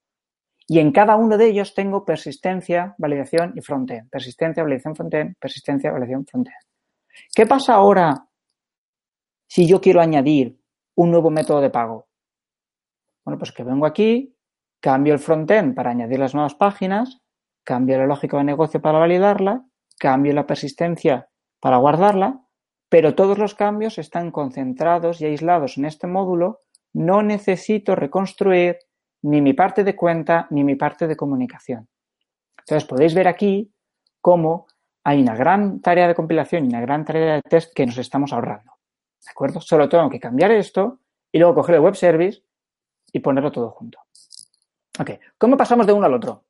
Y en cada uno de ellos tengo persistencia, validación y frontend. Persistencia, validación, frontend, persistencia, validación, frontend. ¿Qué pasa ahora si yo quiero añadir un nuevo método de pago? Bueno, pues que vengo aquí, cambio el frontend para añadir las nuevas páginas, cambio la lógica de negocio para validarla, cambio la persistencia para guardarla, pero todos los cambios están concentrados y aislados en este módulo. No necesito reconstruir ni mi parte de cuenta ni mi parte de comunicación. Entonces podéis ver aquí cómo hay una gran tarea de compilación y una gran tarea de test que nos estamos ahorrando. ¿De acuerdo? Solo tengo que cambiar esto y luego coger el web service y ponerlo todo junto. Ok, ¿cómo pasamos de uno al otro?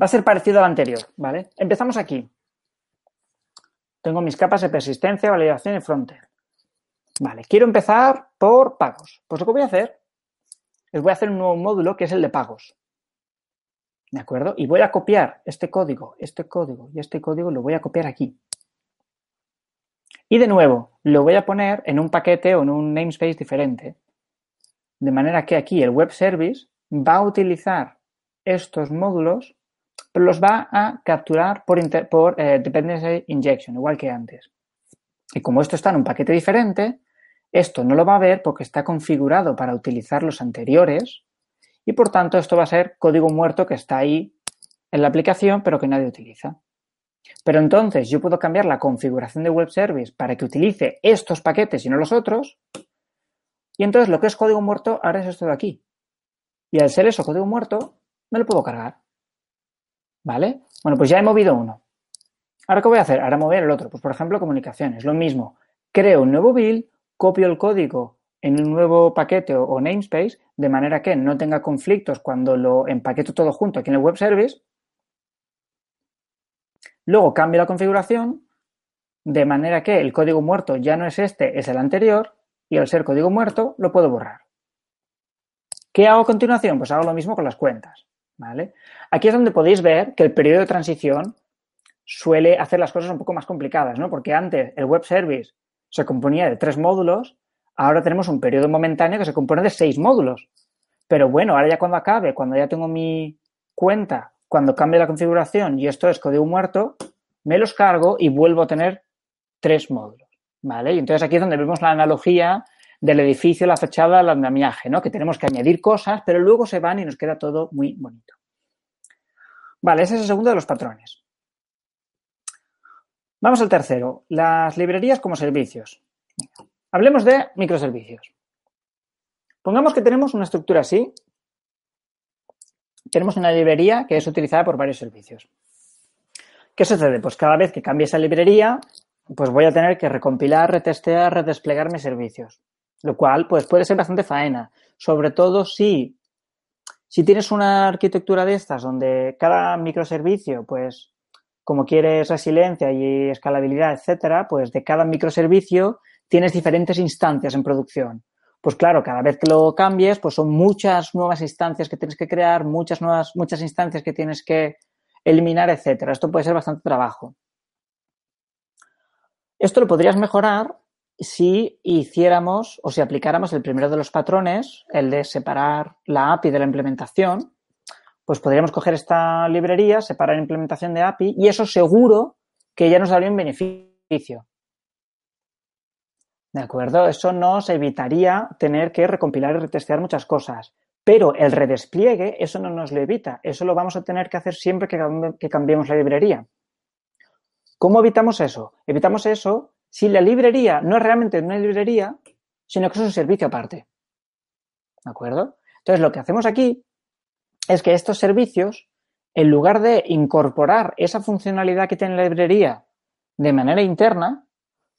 Va a ser parecido al anterior, ¿vale? Empezamos aquí. Tengo mis capas de persistencia, validación y frontend. Vale, quiero empezar por pagos. Pues lo que voy a hacer es voy a hacer un nuevo módulo que es el de pagos. ¿De acuerdo? Y voy a copiar este código, este código y este código lo voy a copiar aquí. Y de nuevo, lo voy a poner en un paquete o en un namespace diferente. De manera que aquí el web service va a utilizar estos módulos pero los va a capturar por, por eh, dependency injection, igual que antes. Y como esto está en un paquete diferente, esto no lo va a ver porque está configurado para utilizar los anteriores y por tanto esto va a ser código muerto que está ahí en la aplicación pero que nadie utiliza. Pero entonces yo puedo cambiar la configuración de web service para que utilice estos paquetes y no los otros y entonces lo que es código muerto ahora es esto de aquí. Y al ser eso código muerto me lo puedo cargar. ¿Vale? Bueno, pues ya he movido uno. ¿Ahora qué voy a hacer? Ahora mover el otro. Pues, por ejemplo, comunicaciones. Lo mismo. Creo un nuevo build, copio el código en un nuevo paquete o, namespace, de manera que no tenga conflictos cuando lo empaqueto todo junto aquí en el web service. Luego cambio la configuración, de manera que el código muerto ya no es este, es el anterior, y al ser código muerto lo puedo borrar. ¿Qué hago a continuación? Pues hago lo mismo con las cuentas. Aquí es donde podéis ver que el periodo de transición suele hacer las cosas un poco más complicadas, ¿no? Porque antes el web service se componía de tres módulos, ahora tenemos un periodo momentáneo que se compone de seis módulos. Pero bueno, ahora ya cuando acabe, cuando ya tengo mi cuenta, cuando cambie la configuración y esto es código muerto, me los cargo y vuelvo a tener tres módulos, ¿vale? Y entonces aquí es donde vemos la analogía del edificio, la fachada, el andamiaje, ¿no? Que tenemos que añadir cosas, pero luego se van y nos queda todo muy bonito. Vale, ese es el segundo de los patrones. Vamos al tercero, las librerías como servicios. Hablemos de microservicios. Pongamos que tenemos una estructura así. Tenemos una librería que es utilizada por varios servicios. ¿Qué sucede? Pues cada vez que cambie esa librería, pues voy a tener que recompilar, retestear, redesplegar mis servicios. Lo cual, pues puede ser bastante faena. Sobre todo si, si tienes una arquitectura de estas donde cada microservicio, pues, como quieres resiliencia y escalabilidad, etcétera, pues de cada microservicio tienes diferentes instancias en producción. Pues claro, cada vez que lo cambies, pues son muchas nuevas instancias que tienes que crear, muchas nuevas, muchas instancias que tienes que eliminar, etcétera. Esto puede ser bastante trabajo. Esto lo podrías mejorar si hiciéramos o si aplicáramos el primero de los patrones, el de separar la API de la implementación, pues podríamos coger esta librería, separar implementación de API y eso seguro que ya nos daría un beneficio. ¿De acuerdo? Eso nos evitaría tener que recompilar y retestear muchas cosas. Pero el redespliegue, eso no nos lo evita. Eso lo vamos a tener que hacer siempre que, cambiemos la librería. ¿Cómo evitamos eso? Evitamos eso si la librería no es realmente una librería, sino que es un servicio aparte. ¿De acuerdo? Entonces, lo que hacemos aquí es que estos servicios, en lugar de incorporar esa funcionalidad que tiene la librería de manera interna,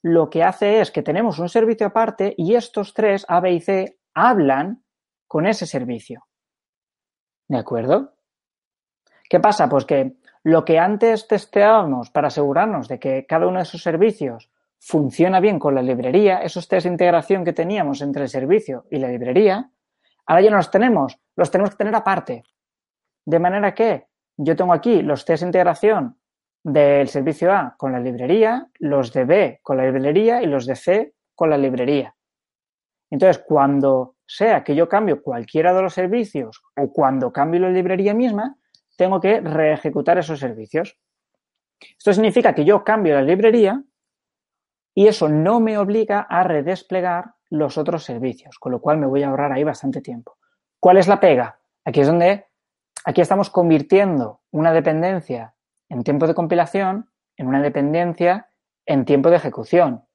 lo que hace es que tenemos un servicio aparte y estos tres, A, B y C, hablan con ese servicio. ¿De acuerdo? ¿Qué pasa? Pues que lo que antes testeábamos para asegurarnos de que cada uno de esos servicios funciona bien con la librería, esos test de integración que teníamos entre el servicio y la librería, ahora ya no los tenemos, los tenemos que tener aparte. De manera que yo tengo aquí los test de integración del servicio A con la librería, los de B con la librería y los de C con la librería. Entonces, cuando sea que yo cambio cualquiera de los servicios o cuando cambio la librería misma, tengo que reejecutar esos servicios. Esto significa que yo cambio la librería y eso no me obliga a redesplegar los otros servicios, con lo cual me voy a ahorrar ahí bastante tiempo. ¿Cuál es la pega? Aquí es donde, aquí estamos convirtiendo una dependencia en tiempo de compilación en una dependencia en tiempo de ejecución.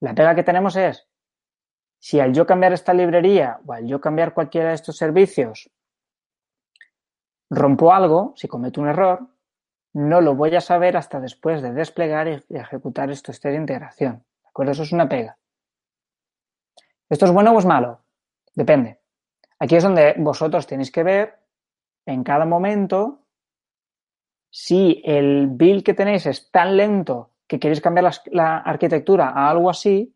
La pega que tenemos es, si al yo cambiar esta librería o al yo cambiar cualquiera de estos servicios rompo algo, si cometo un error, no lo voy a saber hasta después de desplegar y ejecutar esto este de integración. ¿De acuerdo? Eso es una pega. ¿Esto es bueno o es malo? Depende. Aquí es donde vosotros tenéis que ver en cada momento si el build que tenéis es tan lento que queréis cambiar la, arquitectura a algo así,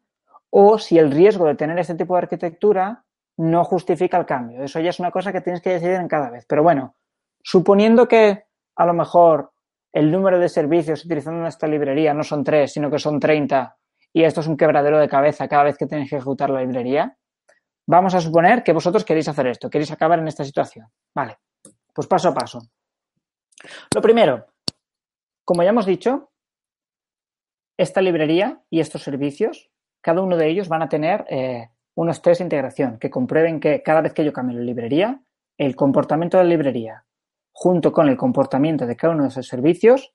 o si el riesgo de tener este tipo de arquitectura no justifica el cambio. Eso ya es una cosa que tienes que decidir en cada vez. Pero bueno, suponiendo que a lo mejor el número de servicios utilizando esta librería no son tres, sino que son 30 y esto es un quebradero de cabeza cada vez que tenéis que ejecutar la librería, vamos a suponer que vosotros queréis hacer esto, queréis acabar en esta situación. Vale, pues paso a paso. Lo primero, como ya hemos dicho, esta librería y estos servicios, cada uno de ellos van a tener eh, unos test de integración que comprueben que cada vez que yo cambio la librería, el comportamiento de la librería junto con el comportamiento de cada uno de esos servicios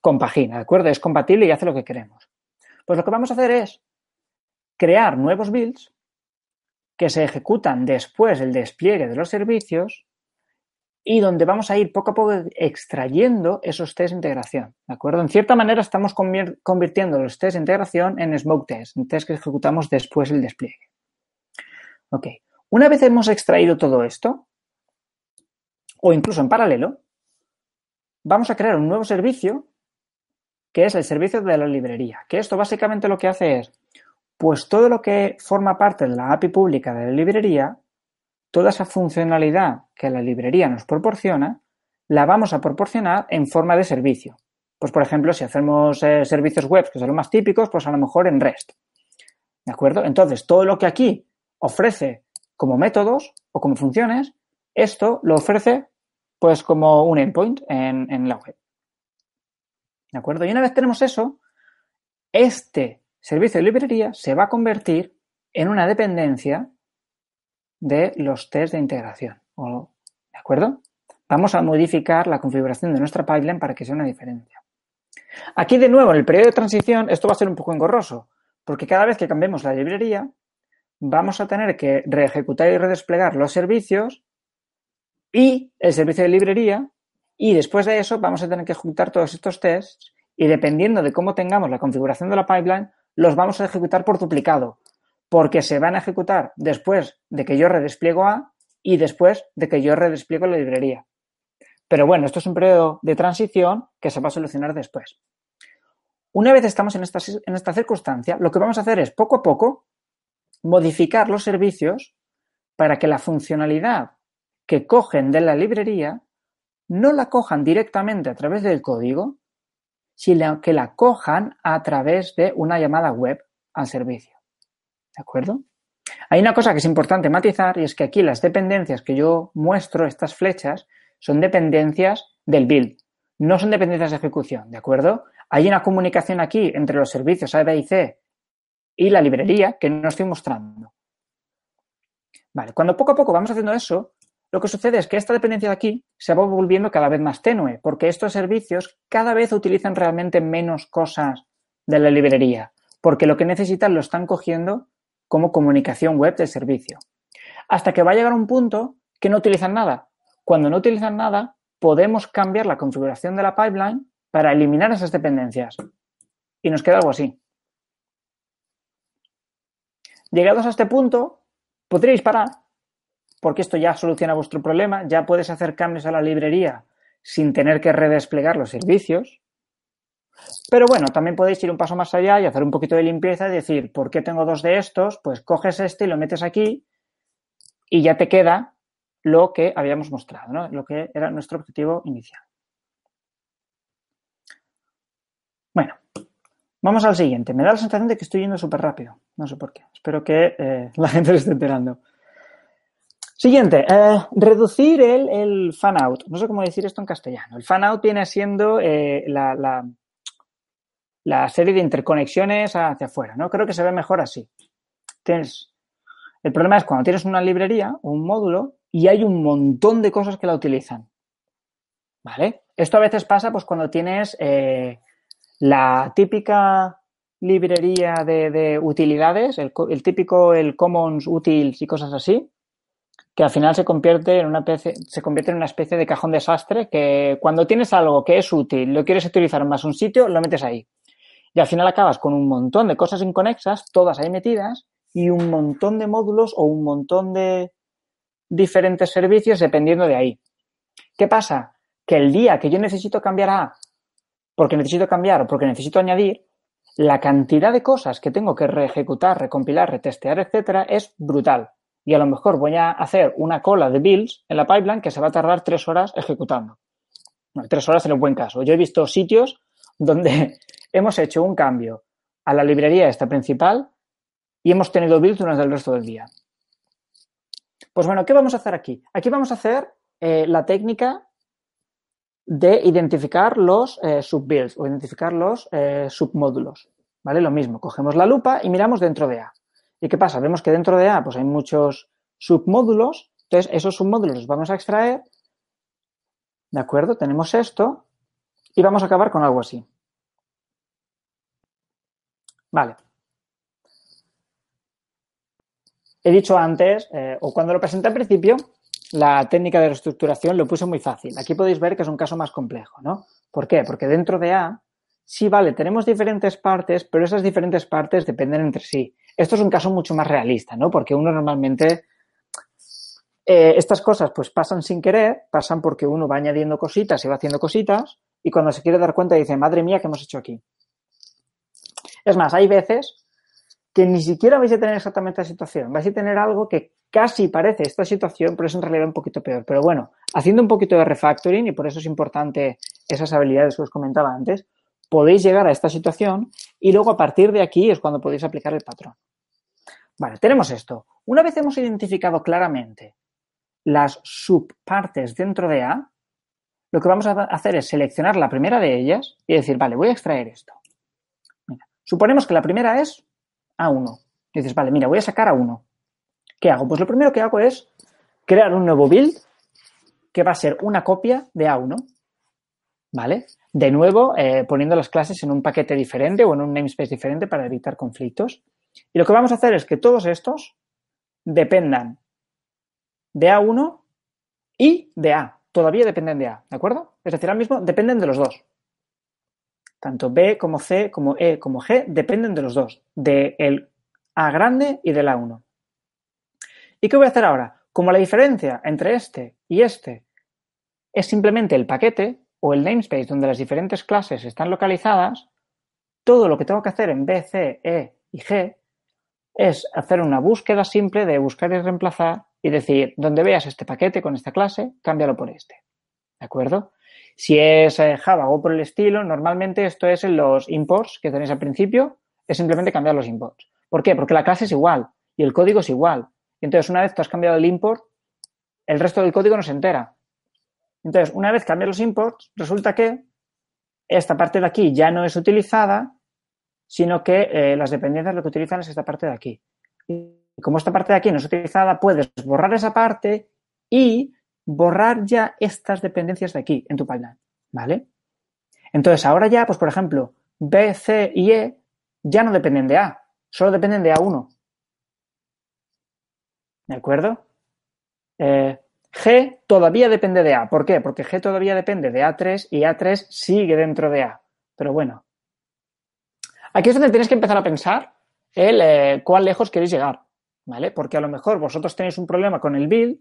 compagina, ¿de acuerdo? Es compatible y hace lo que queremos. Pues lo que vamos a hacer es crear nuevos builds que se ejecutan después del despliegue de los servicios y donde vamos a ir poco a poco extrayendo esos test de integración. ¿De acuerdo? En cierta manera estamos convirtiendo los test de integración en smoke test, en test que ejecutamos después del despliegue. Ok. Una vez hemos extraído todo esto, o incluso en paralelo, vamos a crear un nuevo servicio que es el servicio de la librería. Que esto básicamente lo que hace es, pues todo lo que forma parte de la API pública de la librería toda esa funcionalidad que la librería nos proporciona, la vamos a proporcionar en forma de servicio. Pues, por ejemplo, si hacemos eh, servicios web, que son los más típicos, pues a lo mejor en REST. ¿De acuerdo? Entonces, todo lo que aquí ofrece como métodos o como funciones, esto lo ofrece pues como un endpoint en, en la web. ¿De acuerdo? Y una vez tenemos eso, este servicio de librería se va a convertir en una dependencia de los test de integración. ¿De acuerdo? Vamos a modificar la configuración de nuestra pipeline para que sea una diferencia. Aquí, de nuevo, en el periodo de transición, esto va a ser un poco engorroso, porque cada vez que cambiemos la librería, vamos a tener que reejecutar y redesplegar los servicios y el servicio de librería, y después de eso vamos a tener que ejecutar todos estos tests y dependiendo de cómo tengamos la configuración de la pipeline, los vamos a ejecutar por duplicado, porque se van a ejecutar después de que yo redespliego A y después de que yo redespliego la librería. Pero bueno, esto es un periodo de transición que se va a solucionar después. Una vez estamos en esta, en esta circunstancia, lo que vamos a hacer es poco a poco modificar los servicios para que la funcionalidad que cogen de la librería no la cojan directamente a través del código, sino que la cojan a través de una llamada web al servicio. ¿De acuerdo? Hay una cosa que es importante matizar y es que aquí las dependencias que yo muestro, estas flechas, son dependencias del build, no son dependencias de ejecución, ¿de acuerdo? Hay una comunicación aquí entre los servicios A, B y C y la librería que no estoy mostrando. Vale, cuando poco a poco vamos haciendo eso, lo que sucede es que esta dependencia de aquí se va volviendo cada vez más tenue, porque estos servicios cada vez utilizan realmente menos cosas de la librería, porque lo que necesitan lo están cogiendo como comunicación web del servicio. Hasta que va a llegar un punto que no utilizan nada. Cuando no utilizan nada, podemos cambiar la configuración de la pipeline para eliminar esas dependencias. Y nos queda algo así. Llegados a este punto, podríais parar porque esto ya soluciona vuestro problema, ya puedes hacer cambios a la librería sin tener que redesplegar los servicios. Pero bueno, también podéis ir un paso más allá y hacer un poquito de limpieza y decir, ¿por qué tengo dos de estos? Pues coges este y lo metes aquí y ya te queda lo que habíamos mostrado, ¿no? lo que era nuestro objetivo inicial. Bueno, vamos al siguiente. Me da la sensación de que estoy yendo súper rápido. No sé por qué. Espero que eh, [laughs] la gente se esté enterando. Siguiente, eh, reducir el, fan out. No sé cómo decir esto en castellano. El fan out viene siendo eh, la, serie de interconexiones hacia afuera, ¿no? Creo que se ve mejor así. Tienes, el problema es cuando tienes una librería un módulo y hay un montón de cosas que la utilizan. ¿Vale? Esto a veces pasa pues cuando tienes eh, la típica librería de, de utilidades, el, el, típico, el commons utils y cosas así, que al final se convierte en una especie, se convierte en una especie de cajón desastre que cuando tienes algo que es útil, lo quieres utilizar más un sitio, lo metes ahí. Y al final acabas con un montón de cosas inconexas, todas ahí metidas, y un montón de módulos o un montón de diferentes servicios dependiendo de ahí. ¿Qué pasa? Que el día que yo necesito cambiar a porque necesito cambiar o porque necesito añadir, la cantidad de cosas que tengo que reejecutar, recompilar, retestear, etcétera, es brutal y a lo mejor voy a hacer una cola de builds en la pipeline que se va a tardar tres horas ejecutando. tres horas en el buen caso. Yo he visto sitios donde hemos hecho un cambio a la librería esta principal y hemos tenido builds durante el resto del día. Pues bueno, ¿qué vamos a hacer aquí? Aquí vamos a hacer eh, la técnica de identificar los eh, subbuilds o identificar los eh, submódulos. ¿Vale? Lo mismo, cogemos la lupa y miramos dentro de A. ¿Y qué pasa? Vemos que dentro de A pues hay muchos submódulos, entonces esos submódulos los vamos a extraer, ¿de acuerdo? Tenemos esto y vamos a acabar con algo así. Vale. He dicho antes, eh, o cuando lo presenté al principio, la técnica de reestructuración lo puse muy fácil. Aquí podéis ver que es un caso más complejo, ¿no? ¿Por qué? Porque dentro de A, sí, vale, tenemos diferentes partes, pero esas diferentes partes dependen entre sí. Esto es un caso mucho más realista, ¿no? Porque uno normalmente eh, estas cosas pues pasan sin querer, pasan porque uno va añadiendo cositas y va haciendo cositas y cuando se quiere dar cuenta dice, madre mía, ¿qué hemos hecho aquí? Es más, hay veces que ni siquiera vais a tener exactamente la situación, vais a tener algo que casi parece esta situación, pero es en realidad un poquito peor. Pero bueno, haciendo un poquito de refactoring, y por eso es importante esas habilidades que os comentaba antes, podéis llegar a esta situación y luego a partir de aquí es cuando podéis aplicar el patrón. Vale, tenemos esto. Una vez hemos identificado claramente las subpartes dentro de A, lo que vamos a hacer es seleccionar la primera de ellas y decir, vale, voy a extraer esto. Suponemos que la primera es A1. dices, vale, mira, voy a sacar a uno. ¿Qué hago? Pues lo primero que hago es crear un nuevo build que va a ser una copia de A1. ¿Vale? De nuevo, eh, poniendo las clases en un paquete diferente o en un namespace diferente para evitar conflictos. Y lo que vamos a hacer es que todos estos dependan de A1 y de A. Todavía dependen de A, ¿de acuerdo? Es decir, ahora mismo dependen de los dos. Tanto B como C como E como G dependen de los dos, del A grande y del A1. ¿Y qué voy a hacer ahora? Como la diferencia entre este y este es simplemente el paquete o el namespace donde las diferentes clases están localizadas, todo lo que tengo que hacer en B, C, E y G es hacer una búsqueda simple de buscar y reemplazar y decir, donde veas este paquete con esta clase, cámbialo por este. ¿De acuerdo? Si es eh, Java o por el estilo, normalmente esto es en los imports que tenéis al principio, es simplemente cambiar los imports. ¿Por qué? Porque la clase es igual y el código es igual. Entonces, una vez tú has cambiado el import, el resto del código no se entera. Entonces, una vez cambias los imports, resulta que esta parte de aquí ya no es utilizada, sino que eh, las dependencias lo que utilizan es esta parte de aquí. Y como esta parte de aquí no es utilizada, puedes borrar esa parte y borrar ya estas dependencias de aquí en tu pipeline, ¿vale? Entonces, ahora ya, pues por ejemplo, B, C y E ya no dependen de A, solo dependen de A1. ¿De acuerdo? Eh, G todavía depende de A. ¿Por qué? Porque G todavía depende de A3 y A3 sigue dentro de A. Pero bueno. Aquí es donde tienes que empezar a pensar el eh, cuán lejos queréis llegar. ¿Vale? Porque a lo mejor vosotros tenéis un problema con el build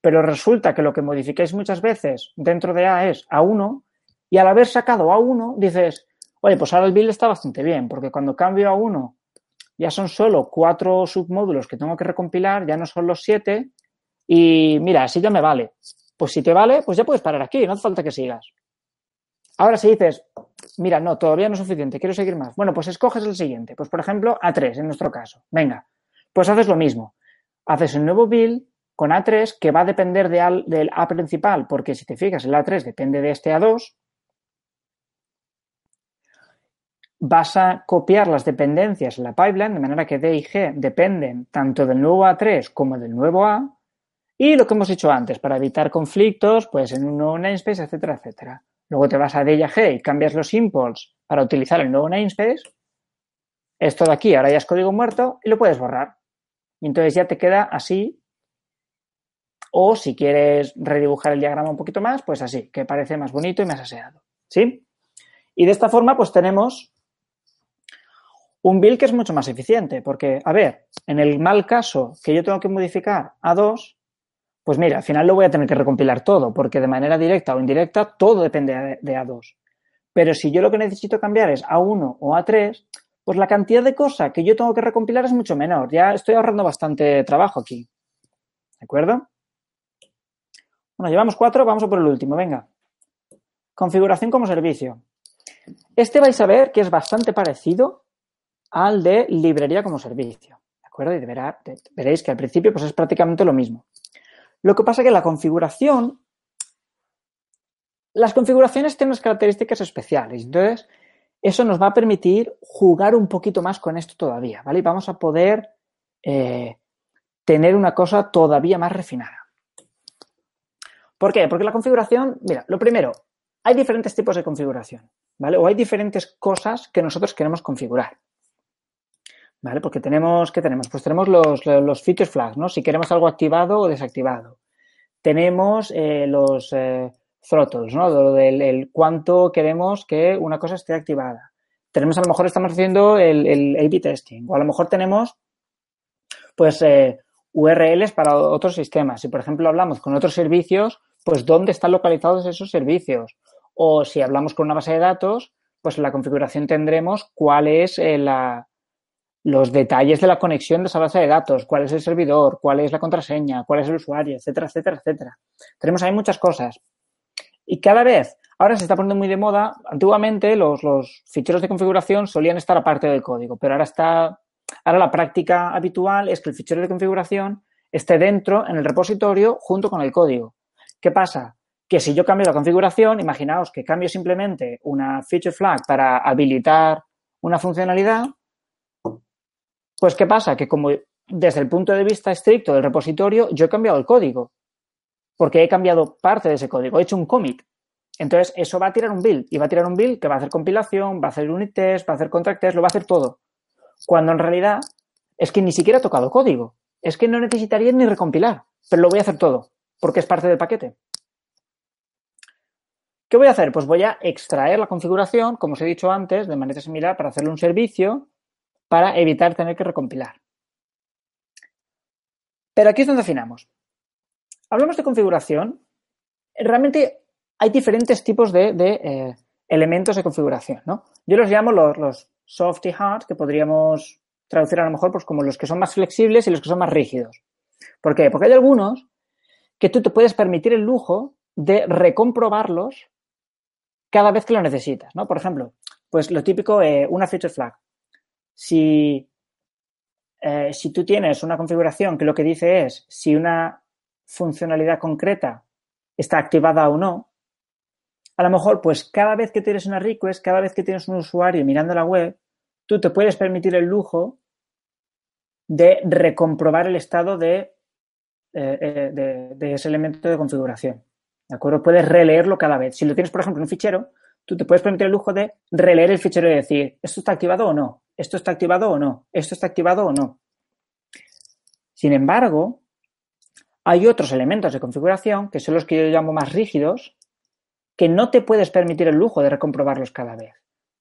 pero resulta que lo que modificáis muchas veces dentro de A es A1 y al haber sacado A1 dices, oye, pues ahora el build está bastante bien, porque cuando cambio a 1 ya son solo cuatro submódulos que tengo que recompilar, ya no son los siete y mira, así ya me vale. Pues si te vale, pues ya puedes parar aquí, no hace falta que sigas. Ahora si dices, mira, no, todavía no es suficiente, quiero seguir más. Bueno, pues escoges el siguiente. Pues por ejemplo, A3 en nuestro caso. Venga, pues haces lo mismo. Haces un nuevo build, con A3 que va a depender de del A principal, porque si te fijas, el A3 depende de este A2. Vas a copiar las dependencias en la pipeline, de manera que D y G dependen tanto del nuevo A3 como del nuevo A. Y lo que hemos hecho antes, para evitar conflictos, pues en un nuevo namespace, etcétera, etcétera. Luego te vas a D y a G y cambias los imports para utilizar el nuevo namespace. Esto de aquí ahora ya es código muerto y lo puedes borrar. Y entonces ya te queda así o si quieres redibujar el diagrama un poquito más, pues así, que parece más bonito y más aseado. ¿Sí? Y de esta forma, pues tenemos un build que es mucho más eficiente, porque, a ver, en el mal caso que yo tengo que modificar a 2, pues mira, al final lo voy a tener que recompilar todo, porque de manera directa o indirecta todo depende de A2. Pero si yo lo que necesito cambiar es A1 o A3, pues la cantidad de cosas que yo tengo que recompilar es mucho menor. Ya estoy ahorrando bastante trabajo aquí. ¿De acuerdo? Bueno, llevamos cuatro, vamos a por el último, venga. Configuración como servicio. Este vais a ver que es bastante parecido al de librería como servicio. ¿De acuerdo? Y veréis que al principio pues es prácticamente lo mismo. Lo que pasa es que la configuración, las configuraciones tienen unas características especiales. Entonces, eso nos va a permitir jugar un poquito más con esto todavía, ¿vale? Y vamos a poder eh, tener una cosa todavía más refinada. ¿Por qué? Porque la configuración, mira, lo primero, hay diferentes tipos de configuración, ¿vale? O hay diferentes cosas que nosotros queremos configurar. ¿Vale? Porque tenemos, ¿qué tenemos? Pues tenemos los, los feature flags, ¿no? Si queremos algo activado o desactivado. Tenemos eh, los eh, throttles, ¿no? Lo del el cuánto queremos que una cosa esté activada. Tenemos, a lo mejor estamos haciendo el, el A-B testing. O a lo mejor tenemos, pues, eh, URLs para otros sistemas. Si, por ejemplo, hablamos con otros servicios, pues dónde están localizados esos servicios. O si hablamos con una base de datos, pues en la configuración tendremos cuál es eh, los detalles de la conexión de esa base de datos, cuál es el servidor, cuál es la contraseña, cuál es el usuario, etcétera, etcétera, etcétera. Tenemos ahí muchas cosas. Y cada vez, ahora se está poniendo muy de moda, antiguamente los, los ficheros de configuración solían estar aparte del código, pero ahora está, ahora la práctica habitual es que el fichero de configuración esté dentro en el repositorio junto con el código. ¿Qué pasa? Que si yo cambio la configuración, imaginaos que cambio simplemente una feature flag para habilitar una funcionalidad, Pues, ¿qué pasa? Que como desde el punto de vista estricto del repositorio, yo he cambiado el código. Porque he cambiado parte de ese código. He hecho un commit. Entonces, eso va a tirar un build. Y va a tirar un build que va a hacer compilación, va a hacer unit test, va a hacer contract test, lo va a hacer todo. Cuando en realidad es que ni siquiera he tocado código. Es que no necesitaría ni recompilar. Pero lo voy a hacer todo. Porque es parte del paquete. ¿Qué voy a hacer? Pues voy a extraer la configuración, como os he dicho antes, de manera similar para hacerle un servicio para evitar tener que recompilar. Pero aquí es donde afinamos. Hablamos de configuración. Realmente hay diferentes tipos de, eh, elementos de configuración, ¿no? Yo los llamo los, soft y hard, que podríamos traducir a lo mejor pues, como los que son más flexibles y los que son más rígidos. ¿Por qué? Porque hay algunos que tú te puedes permitir el lujo de recomprobarlos cada vez que lo necesitas, ¿no? Por ejemplo, pues lo típico, eh, una feature flag. Si, eh, si tú tienes una configuración que lo que dice es si una funcionalidad concreta está activada o no, a lo mejor, pues cada vez que tienes una request, cada vez que tienes un usuario mirando la web, tú te puedes permitir el lujo de recomprobar el estado de, eh, de ese elemento de configuración. ¿De acuerdo? Puedes releerlo cada vez. Si lo tienes, por ejemplo, en un fichero, tú te puedes permitir el lujo de releer el fichero y decir, ¿esto está activado o no? ¿Esto está activado o no? ¿Esto está activado o no? Sin embargo, hay otros elementos de configuración, que son los que yo llamo más rígidos, que no te puedes permitir el lujo de recomprobarlos cada vez.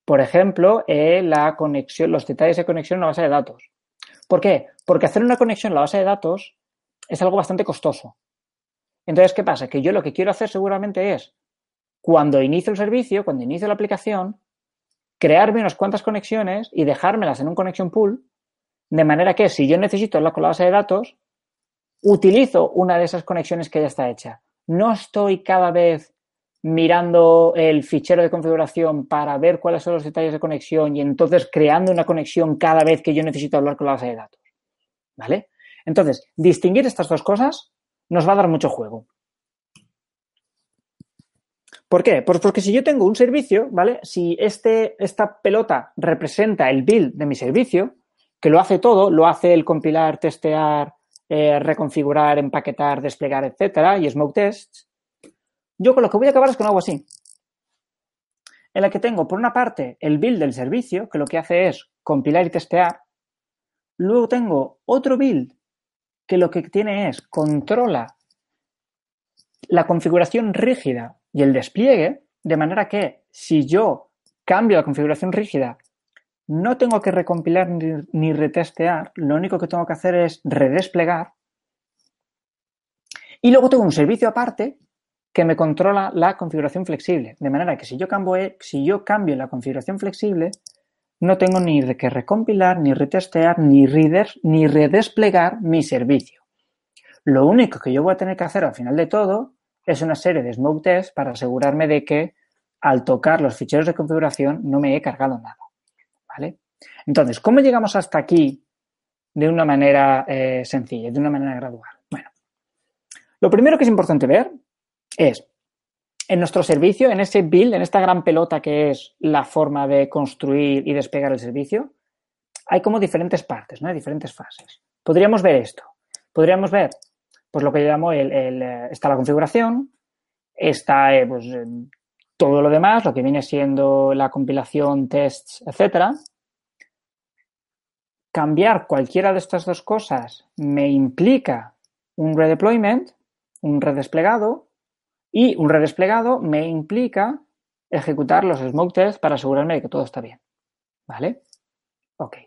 Por ejemplo, eh, la conexión, los detalles de conexión en la base de datos. ¿Por qué? Porque hacer una conexión en la base de datos es algo bastante costoso. Entonces, ¿qué pasa? Que yo lo que quiero hacer seguramente es, cuando inicio el servicio, cuando inicio la aplicación, crearme unas cuantas conexiones y dejármelas en un connection pool, de manera que si yo necesito hablar con la base de datos, utilizo una de esas conexiones que ya está hecha. No estoy cada vez mirando el fichero de configuración para ver cuáles son los detalles de conexión y entonces creando una conexión cada vez que yo necesito hablar con la base de datos. ¿Vale? Entonces, distinguir estas dos cosas nos va a dar mucho juego. ¿Por qué? Pues porque si yo tengo un servicio, ¿vale? Si este, esta pelota representa el build de mi servicio, que lo hace todo, lo hace el compilar, testear, eh, reconfigurar, empaquetar, desplegar, etcétera, y smoke tests, yo con lo que voy a acabar es con algo así. En la que tengo, por una parte, el build del servicio, que lo que hace es compilar y testear. Luego tengo otro build que lo que tiene es controla la configuración rígida y el despliegue, de manera que si yo cambio la configuración rígida, no tengo que recompilar ni, retestear, lo único que tengo que hacer es redesplegar. Y luego tengo un servicio aparte que me controla la configuración flexible, de manera que si yo cambio, si yo cambio la configuración flexible, no tengo ni que recompilar, ni retestear, ni, ni redesplegar mi servicio. Lo único que yo voy a tener que hacer al final de todo es una serie de smoke tests para asegurarme de que al tocar los ficheros de configuración no me he cargado nada. ¿Vale? Entonces, ¿cómo llegamos hasta aquí de una manera eh, sencilla, de una manera gradual? Bueno, lo primero que es importante ver es en nuestro servicio, en ese build, en esta gran pelota que es la forma de construir y despegar el servicio, hay como diferentes partes, ¿no? Hay diferentes fases. Podríamos ver esto. Podríamos ver, pues lo que yo llamo eh, está la configuración, está eh, pues, todo lo demás, lo que viene siendo la compilación, tests, etcétera. Cambiar cualquiera de estas dos cosas me implica un redeployment, un redesplegado, y un redesplegado me implica ejecutar los smoke tests para asegurarme de que todo está bien. ¿Vale? Ok.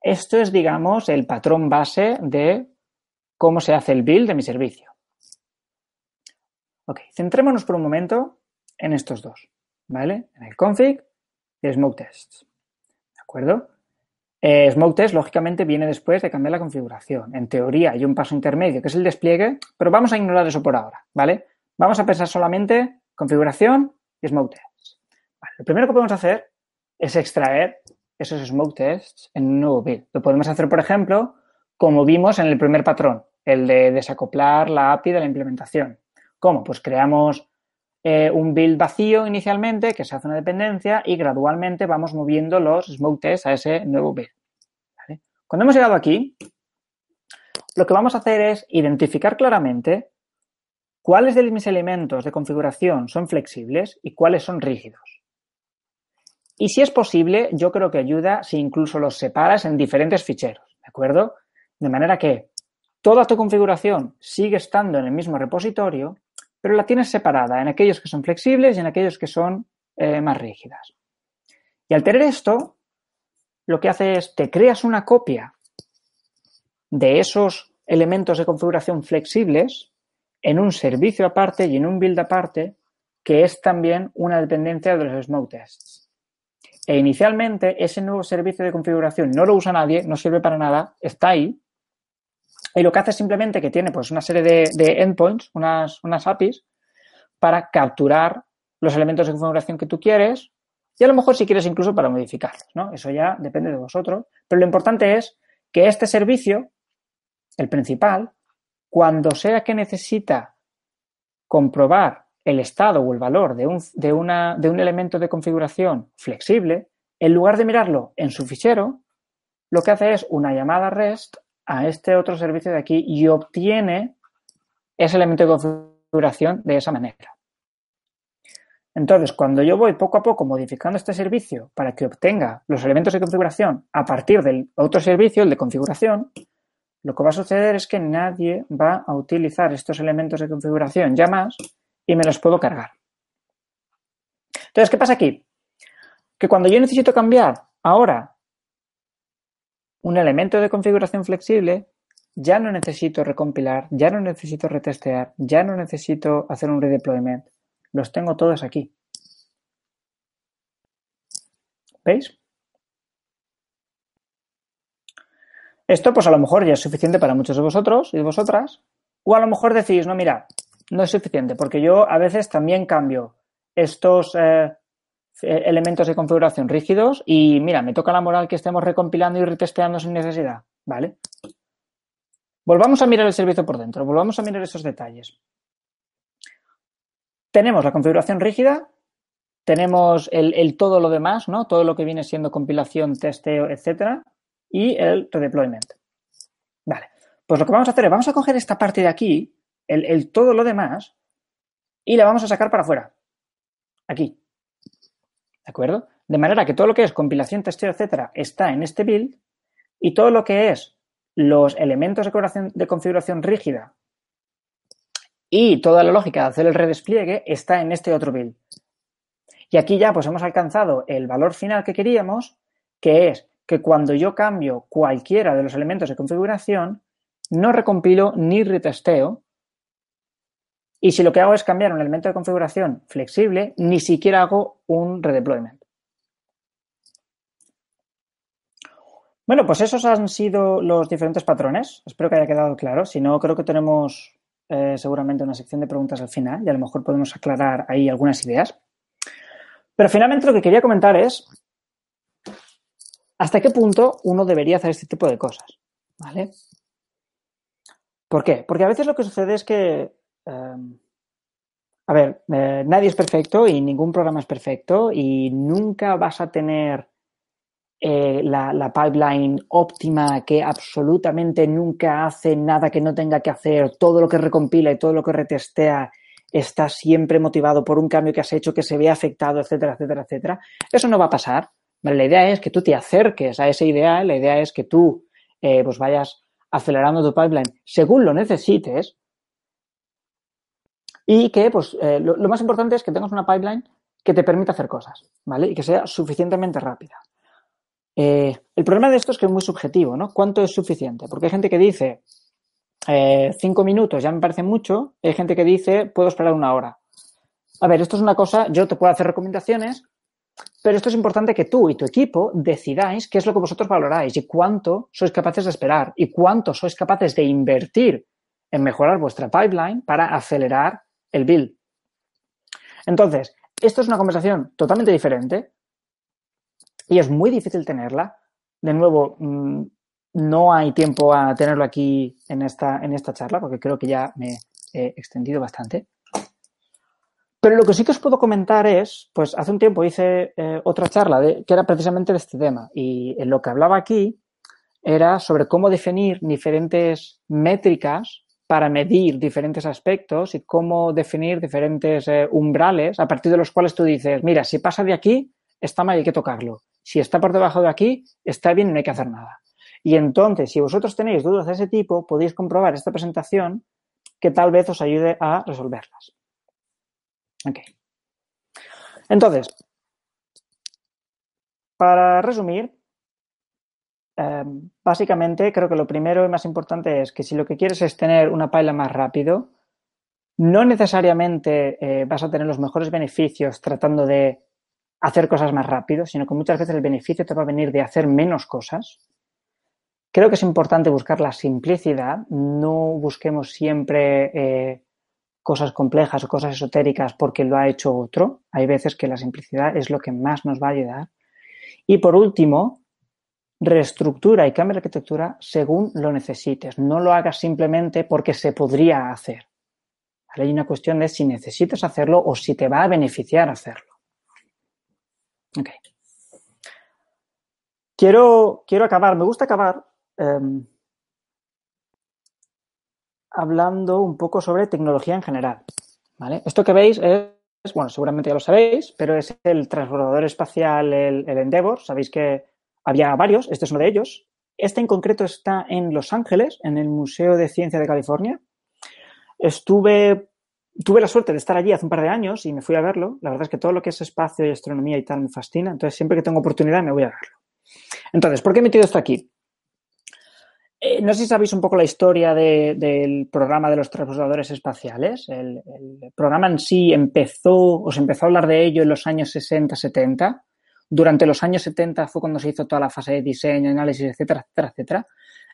Esto es, digamos, el patrón base de cómo se hace el build de mi servicio. Ok, centrémonos por un momento en estos dos, ¿vale? En el config y el smoke tests. ¿De acuerdo? Eh, smoke test, lógicamente, viene después de cambiar la configuración. En teoría hay un paso intermedio que es el despliegue, pero vamos a ignorar eso por ahora, ¿vale? Vamos a pensar solamente configuración y smoke tests. lo primero que podemos hacer es extraer esos smoke tests en un nuevo build. Lo podemos hacer, por ejemplo, como vimos en el primer patrón, el de desacoplar la API de la implementación. ¿Cómo? Pues creamos eh, un build vacío inicialmente que se hace una dependencia y gradualmente vamos moviendo los smoke tests a ese nuevo build. Cuando hemos llegado aquí, lo que vamos a hacer es identificar claramente cuáles de mis elementos de configuración son flexibles y cuáles son rígidos. Y si es posible, yo creo que ayuda si incluso los separas en diferentes ficheros, ¿de acuerdo? De manera que toda tu configuración sigue estando en el mismo repositorio, pero la tienes separada en aquellos que son flexibles y en aquellos que son eh, más rígidas. Y al tener esto, lo que hace es te creas una copia de esos elementos de configuración flexibles en un servicio aparte y en un build aparte que es también una dependencia de los smoke tests. E inicialmente ese nuevo servicio de configuración no lo usa nadie, no sirve para nada, está ahí. Y lo que hace es simplemente que tiene pues una serie de, endpoints, unas, unas APIs, para capturar los elementos de configuración que tú quieres y a lo mejor si quieres incluso para modificarlos. Eso ya depende de vosotros. Pero lo importante es que este servicio, el principal, cuando sea que necesita comprobar el estado o el valor de un, de, una, de un elemento de configuración flexible, en lugar de mirarlo en su fichero, lo que hace es una llamada REST a este otro servicio de aquí y obtiene ese elemento de configuración de esa manera. Entonces, cuando yo voy poco a poco modificando este servicio para que obtenga los elementos de configuración a partir del otro servicio, el de configuración, lo que va a suceder es que nadie va a utilizar estos elementos de configuración ya más y me los puedo cargar. Entonces, ¿qué pasa aquí? Que cuando yo necesito cambiar ahora un elemento de configuración flexible, ya no necesito recompilar, ya no necesito retestear, ya no necesito hacer un redeployment los tengo todos aquí. ¿Veis? Esto pues a lo mejor ya es suficiente para muchos de vosotros y de vosotras. O a lo mejor decís, no, mira, no es suficiente porque yo a veces también cambio estos eh, elementos de configuración rígidos y mira, me toca la moral que estemos recompilando y retesteando sin necesidad. ¿Vale? Volvamos a mirar el servicio por dentro, volvamos a mirar esos detalles. Tenemos la configuración rígida, tenemos el, todo lo demás, ¿no? Todo lo que viene siendo compilación, testeo, etcétera, y el redeployment. Vale. Pues lo que vamos a hacer es, vamos a coger esta parte de aquí, el, el todo lo demás, y la vamos a sacar para afuera. Aquí. ¿De acuerdo? De manera que todo lo que es compilación, testeo, etcétera, está en este build, y todo lo que es los elementos de de configuración rígida y toda la lógica de hacer el redespliegue está en este otro build. Y aquí ya pues hemos alcanzado el valor final que queríamos, que es que cuando yo cambio cualquiera de los elementos de configuración, no recompilo ni retesteo. Y si lo que hago es cambiar un elemento de configuración flexible, ni siquiera hago un redeployment. Bueno, pues esos han sido los diferentes patrones. Espero que haya quedado claro. Si no, creo que tenemos eh, seguramente una sección de preguntas al final y a lo mejor podemos aclarar ahí algunas ideas. Pero finalmente lo que quería comentar es hasta qué punto uno debería hacer este tipo de cosas. ¿Vale? ¿Por qué? Porque a veces lo que sucede es que, em, a ver, eh, nadie es perfecto y ningún programa es perfecto y nunca vas a tener eh, la, pipeline óptima que absolutamente nunca hace nada que no tenga que hacer, todo lo que recompila y todo lo que retestea está siempre motivado por un cambio que has hecho que se ve afectado, etcétera, etcétera, etcétera. Eso no va a pasar. La idea es que tú te acerques a esa idea, la idea es que tú eh, pues vayas acelerando tu pipeline según lo necesites y que pues eh, lo, más importante es que tengas una pipeline que te permita hacer cosas, ¿vale? Y que sea suficientemente rápida. Eh, el problema de esto es que es muy subjetivo, ¿no? ¿Cuánto es suficiente? Porque hay gente que dice cinco minutos ya me parece mucho, hay gente que dice puedo esperar una hora. A ver, esto es una cosa, yo te puedo hacer recomendaciones, pero esto es importante que tú y tu equipo decidáis qué es lo que vosotros valoráis y cuánto sois capaces de esperar y cuánto sois capaces de invertir en mejorar vuestra pipeline para acelerar el build. Entonces, esto es una conversación totalmente diferente y es muy difícil tenerla. De nuevo, mm, no hay tiempo a tenerlo aquí en esta, en esta charla porque creo que ya me he extendido bastante. Pero lo que sí que os puedo comentar es, pues hace un tiempo hice eh, otra charla que era precisamente de este tema y en lo que hablaba aquí era sobre cómo definir diferentes métricas para medir diferentes aspectos y cómo definir diferentes eh, umbrales a partir de los cuales tú dices, mira, si pasa de aquí, está mal, hay que tocarlo. Si está por debajo de aquí, está bien, no hay que hacer nada. Y entonces, si vosotros tenéis dudas de ese tipo, podéis comprobar esta presentación que tal vez os ayude a resolverlas. Ok. Entonces, para resumir, Em, básicamente creo que lo primero y más importante es que si lo que quieres es tener una paila más rápido, no necesariamente eh, vas a tener los mejores beneficios tratando de hacer cosas más rápido, sino que muchas veces el beneficio te va a venir de hacer menos cosas. Creo que es importante buscar la simplicidad, no busquemos siempre eh, cosas complejas o cosas esotéricas porque lo ha hecho otro. Hay veces que la simplicidad es lo que más nos va a ayudar. Y por último, reestructura y cambia la arquitectura según lo necesites. No lo hagas simplemente porque se podría hacer. Hay una cuestión de si necesitas hacerlo o si te va a beneficiar hacerlo. Quiero, quiero acabar, me gusta acabar em, hablando un poco sobre tecnología en general. ¿vale? Esto que veis es, bueno, seguramente ya lo sabéis, pero es el transbordador espacial, el, el Endeavour. Sabéis que había varios, este es uno de ellos. Este en concreto está en Los Ángeles, en el Museo de Ciencia de California. Estuve, tuve la suerte de estar allí hace un par de años y me fui a verlo. La verdad es que todo lo que es espacio y astronomía y tal me fascina, entonces siempre que tengo oportunidad me voy a verlo. Entonces, ¿por qué he metido esto aquí? Eh, no sé si sabéis un poco la historia del programa de los transbordadores espaciales. El, programa en sí empezó, o se empezó a hablar de ello en los años 60-70. Durante los años 70 fue cuando se hizo toda la fase de diseño, análisis, etcétera, etcétera, etcétera.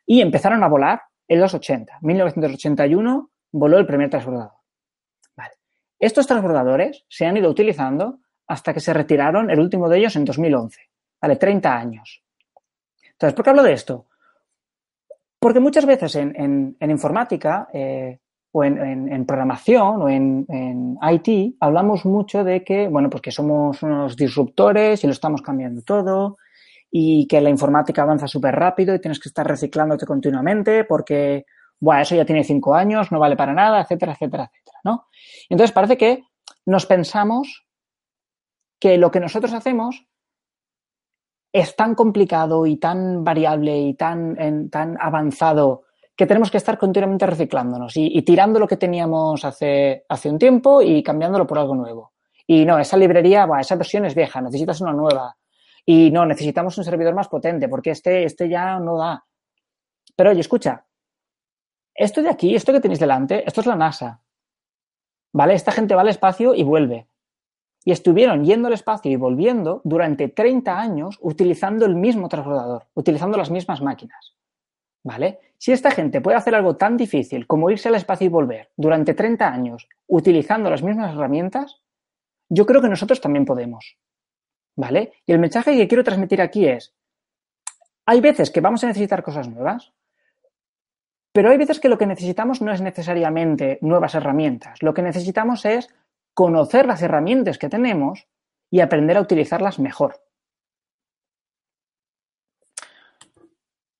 Y empezaron a volar en los 80. 1981 voló el primer transbordador. Vale. Estos transbordadores se han ido utilizando hasta que se retiraron el último de ellos en 2011. Vale, 30 años. Entonces, ¿por qué hablo de esto? Porque muchas veces en, informática eh, o en, programación o en, IT hablamos mucho de que, bueno, pues que somos unos disruptores y lo estamos cambiando todo y que la informática avanza súper rápido y tienes que estar reciclándote continuamente porque, bueno, eso ya tiene cinco años, no vale para nada, etcétera, etcétera, etcétera, ¿no? Entonces parece que nos pensamos que lo que nosotros hacemos es tan complicado y tan variable y tan, tan avanzado que tenemos que estar continuamente reciclándonos y, tirando lo que teníamos hace, hace un tiempo y cambiándolo por algo nuevo. Y no, esa librería, esa versión es vieja, necesitas una nueva. Y no, necesitamos un servidor más potente porque este, este ya no da. Pero oye, escucha, esto de aquí, esto que tenéis delante, esto es la NASA. ¿Vale? Esta gente va al espacio y vuelve. Y estuvieron yendo al espacio y volviendo durante 30 años utilizando el mismo transbordador, utilizando las mismas máquinas. ¿Vale? Si esta gente puede hacer algo tan difícil como irse al espacio y volver durante 30 años utilizando las mismas herramientas, yo creo que nosotros también podemos. ¿Vale? Y el mensaje que quiero transmitir aquí es, hay veces que vamos a necesitar cosas nuevas, pero hay veces que lo que necesitamos no es necesariamente nuevas herramientas. Lo que necesitamos es conocer las herramientas que tenemos y aprender a utilizarlas mejor.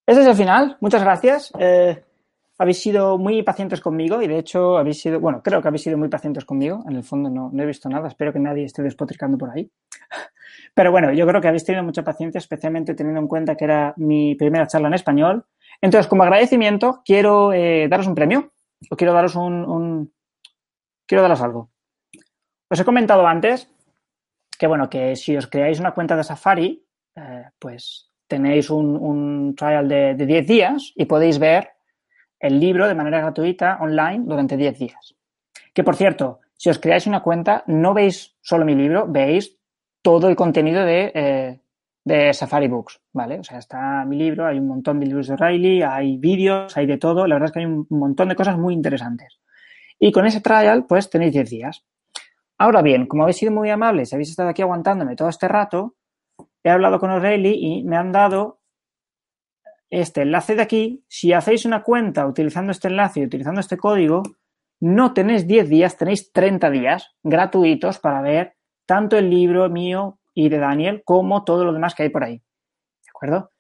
Ese es el final. Muchas gracias. Eh, habéis sido muy pacientes conmigo y de hecho habéis sido, bueno, creo que habéis sido muy pacientes conmigo. En el fondo no, he visto nada. Espero que nadie esté despotricando por ahí. [laughs] Pero bueno, yo creo que habéis tenido mucha paciencia, especialmente teniendo en cuenta que era mi primera charla en español. Entonces, como agradecimiento, quiero eh, daros un premio o quiero daros un, Quiero daros algo. Os he comentado antes que, bueno, que si os creáis una cuenta de Safari, eh, pues tenéis un, trial de, 10 días y podéis ver el libro de manera gratuita online durante 10 días. Que por cierto, si os creáis una cuenta, no veis solo mi libro, veis todo el contenido de, eh, de Safari Books, ¿vale? O sea, está mi libro, hay un montón de libros de Riley, hay vídeos, hay de todo, la verdad es que hay un montón de cosas muy interesantes. Y con ese trial, pues tenéis 10 días. Ahora bien, como habéis sido muy amables, habéis estado aquí aguantándome todo este rato, he hablado con O'Reilly y me han dado este enlace de aquí. Si hacéis una cuenta utilizando este enlace y utilizando este código, no tenéis 10 días, tenéis 30 días gratuitos para ver tanto el libro mío y de Daniel como todo lo demás que hay por ahí. ¿De acuerdo?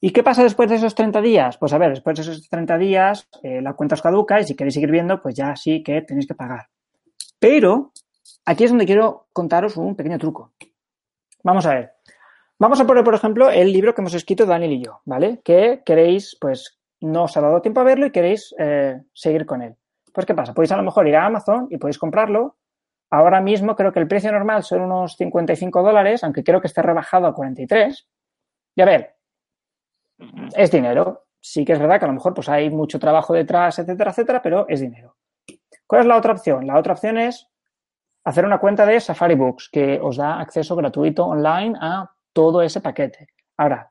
¿Y qué pasa después de esos 30 días? Pues a ver, después de esos 30 días eh, la cuenta os caduca y si queréis seguir viendo, pues ya sí que tenéis que pagar. Pero aquí es donde quiero contaros un pequeño truco. Vamos a ver. Vamos a poner, por ejemplo, el libro que hemos escrito Daniel y yo, ¿vale? Que queréis, pues, no os ha dado tiempo a verlo y queréis eh, seguir con él. Pues, ¿qué pasa? Podéis a lo mejor ir a Amazon y podéis comprarlo. Ahora mismo creo que el precio normal son unos 55 dólares, aunque creo que está rebajado a 43. Y a ver, es dinero. Sí que es verdad que a lo mejor pues hay mucho trabajo detrás, etcétera, etcétera, pero es dinero. ¿Cuál es la otra opción? La otra opción es hacer una cuenta de Safari Books que os da acceso gratuito online a todo ese paquete. Ahora,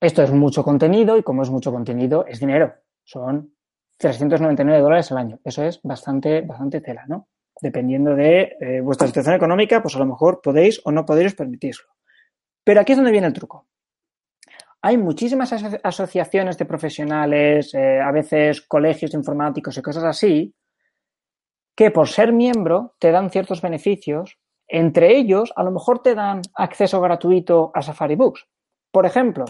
esto es mucho contenido y como es mucho contenido, es dinero. Son 399 dólares al año. Eso es bastante, bastante tela, ¿no? Dependiendo de eh, vuestra situación económica, pues a lo mejor podéis o no podéis permitirlo. Pero aquí es donde viene el truco. Hay muchísimas asociaciones de profesionales, eh, a veces colegios informáticos y cosas así, que por ser miembro te dan ciertos beneficios. Entre ellos, a lo mejor te dan acceso gratuito a Safari Books. Por ejemplo,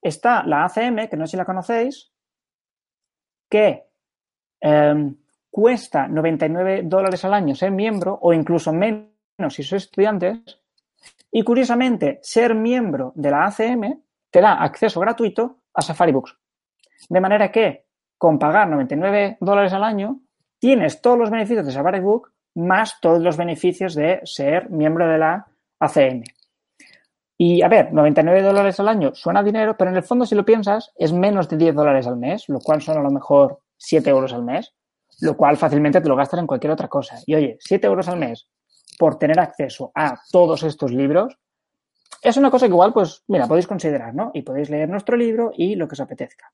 está la ACM, que no sé si la conocéis, que em, cuesta 99 dólares al año ser miembro o incluso menos si sois estudiantes y curiosamente, ser miembro de la ACM te da acceso gratuito a Safari Books. De manera que con pagar 99 dólares al año tienes todos los beneficios de Safari Book más todos los beneficios de ser miembro de la ACM. Y a ver, 99 dólares al año suena dinero, pero en el fondo si lo piensas es menos de 10 dólares al mes, lo cual son a lo mejor 7 euros al mes, lo cual fácilmente te lo gastas en cualquier otra cosa. Y oye, 7 euros al mes por tener acceso a todos estos libros, es una cosa que igual, pues, mira, podéis considerar, ¿no? Y podéis leer nuestro libro y lo que os apetezca.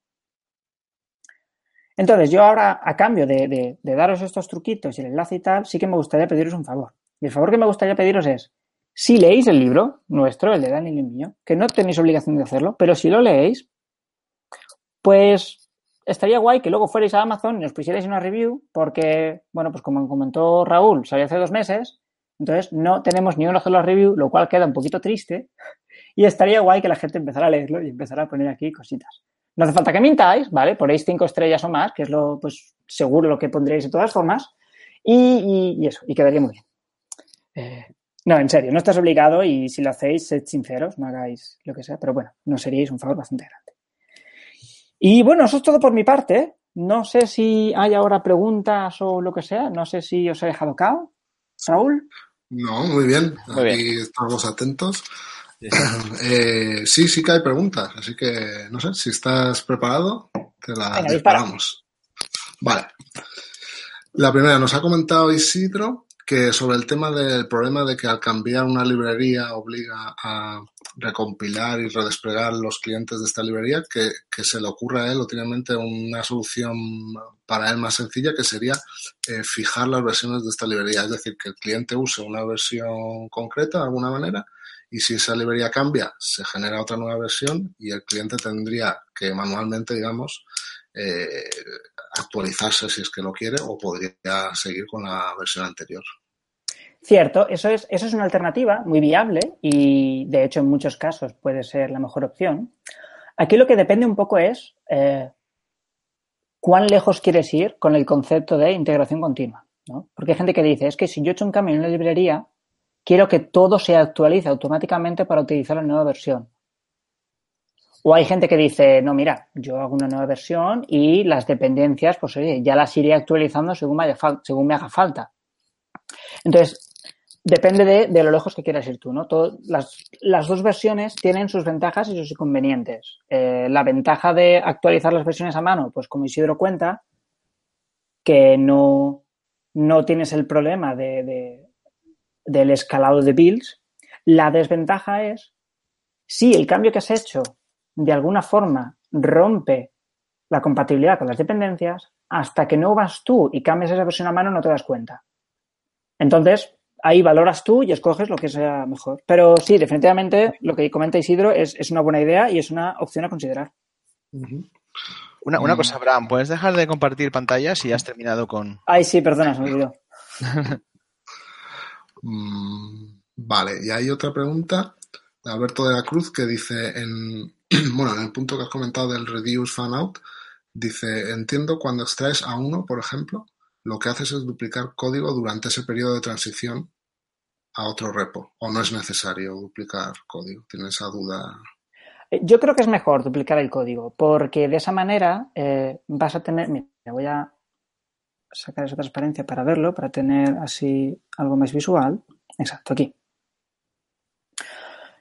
Entonces, yo ahora, a cambio de, daros estos truquitos y el enlace y tal, sí que me gustaría pediros un favor. Y el favor que me gustaría pediros es, si leéis el libro nuestro, el de Daniel y el mío, que no tenéis obligación de hacerlo, pero si lo leéis, pues estaría guay que luego fuerais a Amazon y os pusierais una review, porque, bueno, pues como comentó Raúl, salió hace dos meses, entonces, no tenemos ni una sola review, lo cual queda un poquito triste. [laughs] Y estaría guay que la gente empezara a leerlo y empezara a poner aquí cositas. No hace falta que mintáis, ¿vale? Ponéis cinco estrellas o más, que es lo, pues, seguro lo que pondréis de todas formas. Y, eso, y quedaría muy bien. Eh, no, en serio, no estás obligado y si lo hacéis, sed sinceros, no hagáis lo que sea, pero bueno, nos seríais un favor bastante grande. Y bueno, eso es todo por mi parte. No sé si hay ahora preguntas o lo que sea. No sé si os he dejado cao. Saúl. No, muy bien. Aquí estamos atentos. [laughs] Eh, sí, sí que hay preguntas, así que no sé, si estás preparado, te la disparamos. Vale. La primera, nos ha comentado Isidro que sobre el tema del problema de que al cambiar una librería obliga a recompilar y redesplegar los clientes de esta librería, que, se le ocurra a él o tiene en mente una solución para él más sencilla que sería eh, fijar las versiones de esta librería, es decir, que el cliente use una versión concreta de alguna manera y si esa librería cambia, se genera otra nueva versión y el cliente tendría que manualmente, digamos, eh, actualizarse si es que lo quiere o podría seguir con la versión anterior. Cierto, eso es, eso es una alternativa muy viable y de hecho en muchos casos puede ser la mejor opción. Aquí lo que depende un poco es eh, cuán lejos quieres ir con el concepto de integración continua. ¿no? Porque hay gente que dice, es que si yo he hecho un cambio en una librería, quiero que todo se actualice automáticamente para utilizar la nueva versión. O hay gente que dice, no, mira, yo hago una nueva versión y las dependencias, pues oye, ya las iré actualizando según me, según me haga falta. Entonces, depende de, lo lejos que quieras ir tú, ¿no? las, dos versiones tienen sus ventajas y sus inconvenientes. Eh, la ventaja de actualizar las versiones a mano, pues como Isidro cuenta, que no, no tienes el problema de, del escalado de builds. La desventaja es si el cambio que has hecho de alguna forma rompe la compatibilidad con las dependencias, hasta que no vas tú y cambias esa versión a mano no te das cuenta. Entonces, ahí valoras tú y escoges lo que sea mejor. Pero sí, definitivamente lo que comenta Isidro es, una buena idea y es una opción a considerar. una, una, cosa, Abraham, ¿puedes dejar de compartir pantalla si has terminado con...? Ay, sí, perdona, se me olvidó. [laughs] Mm, vale, y hay otra pregunta Alberto de la Cruz, que dice en, [clears throat] bueno, en el punto que has comentado del reduce fan out, dice, entiendo cuando extraes a uno, por ejemplo, lo que haces es duplicar código durante ese periodo de transición a otro repo, o no es necesario duplicar código. ¿Tienes esa duda? Eh, yo creo que es mejor duplicar el código, porque de esa manera eh, vas a tener. Mira, voy a sacar esa transparencia para verlo, para tener así algo más visual. Exacto, aquí.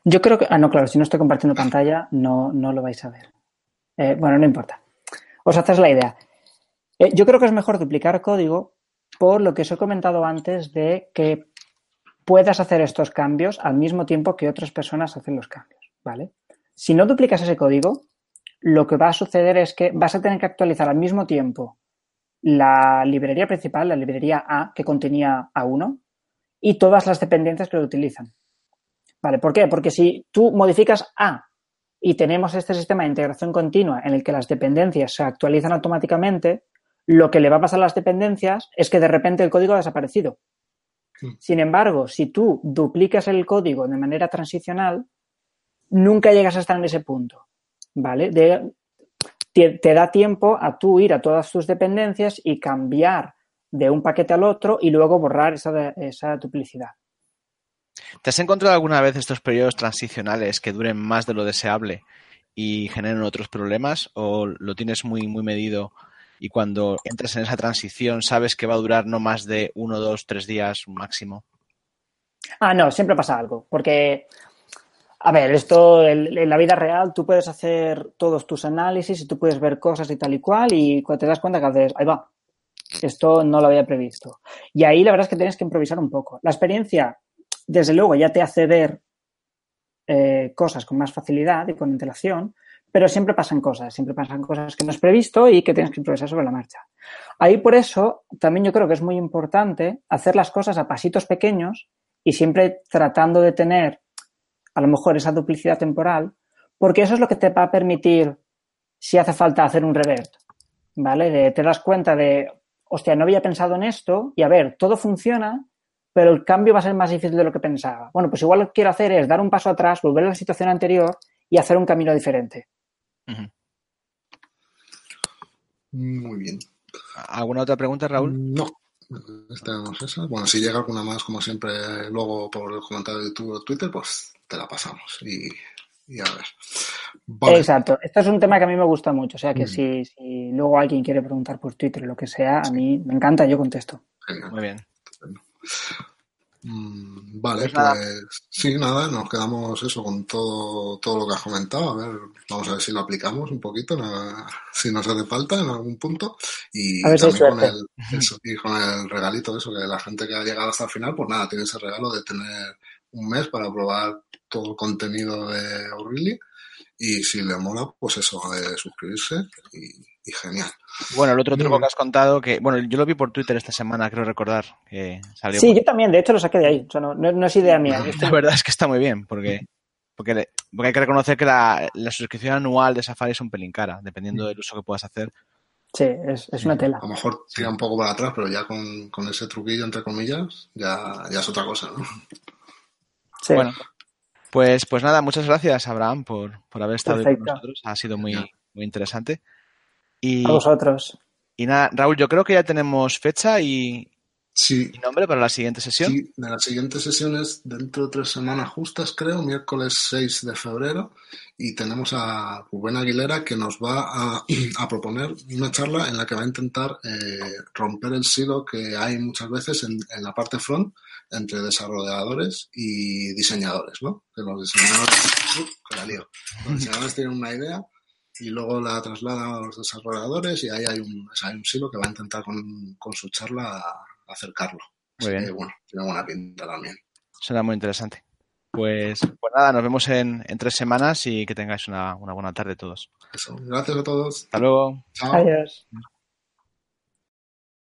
Yo creo que. Ah, no, claro, si no estoy compartiendo pantalla, no, no lo vais a ver. Eh, bueno, no importa. Os haces la idea. yo creo que es mejor duplicar código por lo que os he comentado antes de que puedas hacer estos cambios al mismo tiempo que otras personas hacen los cambios, ¿vale? Si no duplicas ese código, lo que va a suceder es que vas a tener que actualizar al mismo tiempo la librería principal, la librería A, que contenía A1, y todas las dependencias que lo utilizan. ¿Vale? ¿Por qué? Porque si tú modificas A y tenemos este sistema de integración continua en el que las dependencias se actualizan automáticamente, lo que le va a pasar a las dependencias es que de repente el código ha desaparecido. Sin embargo, si tú duplicas el código de manera transicional, nunca llegas a estar en ese punto, ¿vale? Te, da tiempo a tú ir a todas tus dependencias y cambiar de un paquete al otro y luego borrar esa, esa duplicidad. ¿Te has encontrado alguna vez estos periodos transicionales que duren más de lo deseable y generen otros problemas o lo tienes muy, muy medido y cuando entres en esa transición sabes que va a durar no más de uno, dos, tres días máximo? Ah, no, siempre pasa algo, porque a ver, esto en, la vida real tú puedes hacer todos tus análisis y tú puedes ver cosas y tal y cual y cuando te das cuenta que haces, ahí va, esto no lo había previsto. Y ahí la verdad es que tienes que improvisar un poco. La experiencia, desde luego, ya te hace ver eh, cosas con más facilidad y con antelación, pero siempre pasan cosas, siempre pasan cosas que no has previsto y que tienes que improvisar sobre la marcha. Ahí por eso también yo creo que es muy importante hacer las cosas a pasitos pequeños y siempre tratando de tener a lo mejor esa duplicidad temporal, porque eso es lo que te va a permitir, si hace falta, hacer un revert, ¿vale? te das cuenta de, hostia, no había pensado en esto y a ver, todo funciona, pero el cambio va a ser más difícil de lo que pensaba. Bueno, pues igual lo que quiero hacer es dar un paso atrás, volver a la situación anterior y hacer un camino diferente. Muy bien. ¿Alguna otra pregunta, Raúl? No. Esa. Bueno, si llega alguna más, como siempre, luego por el comentario de tu Twitter, pues te la pasamos y, a ver. Exacto. Esto es un tema que a mí me gusta mucho. O sea que mm. si, si, luego alguien quiere preguntar por Twitter o lo que sea, a mí me encanta, yo contesto. Muy bien. Mm, vale, pues, pues sí, nada, nos quedamos eso con todo, todo lo que has comentado. A ver, vamos a ver si lo aplicamos un poquito, si nos hace falta en algún punto. Y también con el, y con el regalito, eso, que la gente que ha llegado hasta el final, pues nada, tiene ese regalo de tener un mes para probar todo el contenido de O'Reilly y si le mola, pues eso, de suscribirse y, genial. Bueno, el otro truco que has contado, que bueno, yo lo vi por Twitter esta semana, creo recordar. Que salió sí, yo también, de hecho lo saqué de ahí, o sea, no, es idea mía. [laughs] La verdad es que está muy bien, porque, porque, porque hay que reconocer que la, suscripción anual de Safari es un pelín cara, dependiendo del uso que puedas hacer. Sí, es, es una tela. A lo mejor tira un poco para atrás, pero ya con, con ese truquillo, entre comillas, ya, ya es otra cosa, ¿no? Bueno, pues, pues nada, muchas gracias, Abraham, por, por haber estado con nosotros. Ha sido muy, muy interesante. Y, a vosotros. Y nada, Raúl, yo creo que ya tenemos fecha y, Sí. ¿Y nombre para la siguiente sesión? Sí, de la siguiente sesión es dentro de tres semanas justas, creo, miércoles 6 de febrero, y tenemos a Rubén Aguilera que nos va a, [clears throat] a proponer una charla en la que va a intentar eh, romper el silo que hay muchas veces en, en, la parte front entre desarrolladores y diseñadores, ¿no? Que los diseñadores, uh, la lío. Los diseñadores tienen una idea y luego la trasladan a los desarrolladores y ahí hay un, hay un silo que va a intentar con, con su charla acercarlo. Muy bien. bueno, tiene buena pinta también. Será muy interesante. Pues, pues nada, nos vemos en, en, tres semanas y que tengáis una, una buena tarde todos. Eso. Gracias a todos. Hasta luego. Chao. Adiós.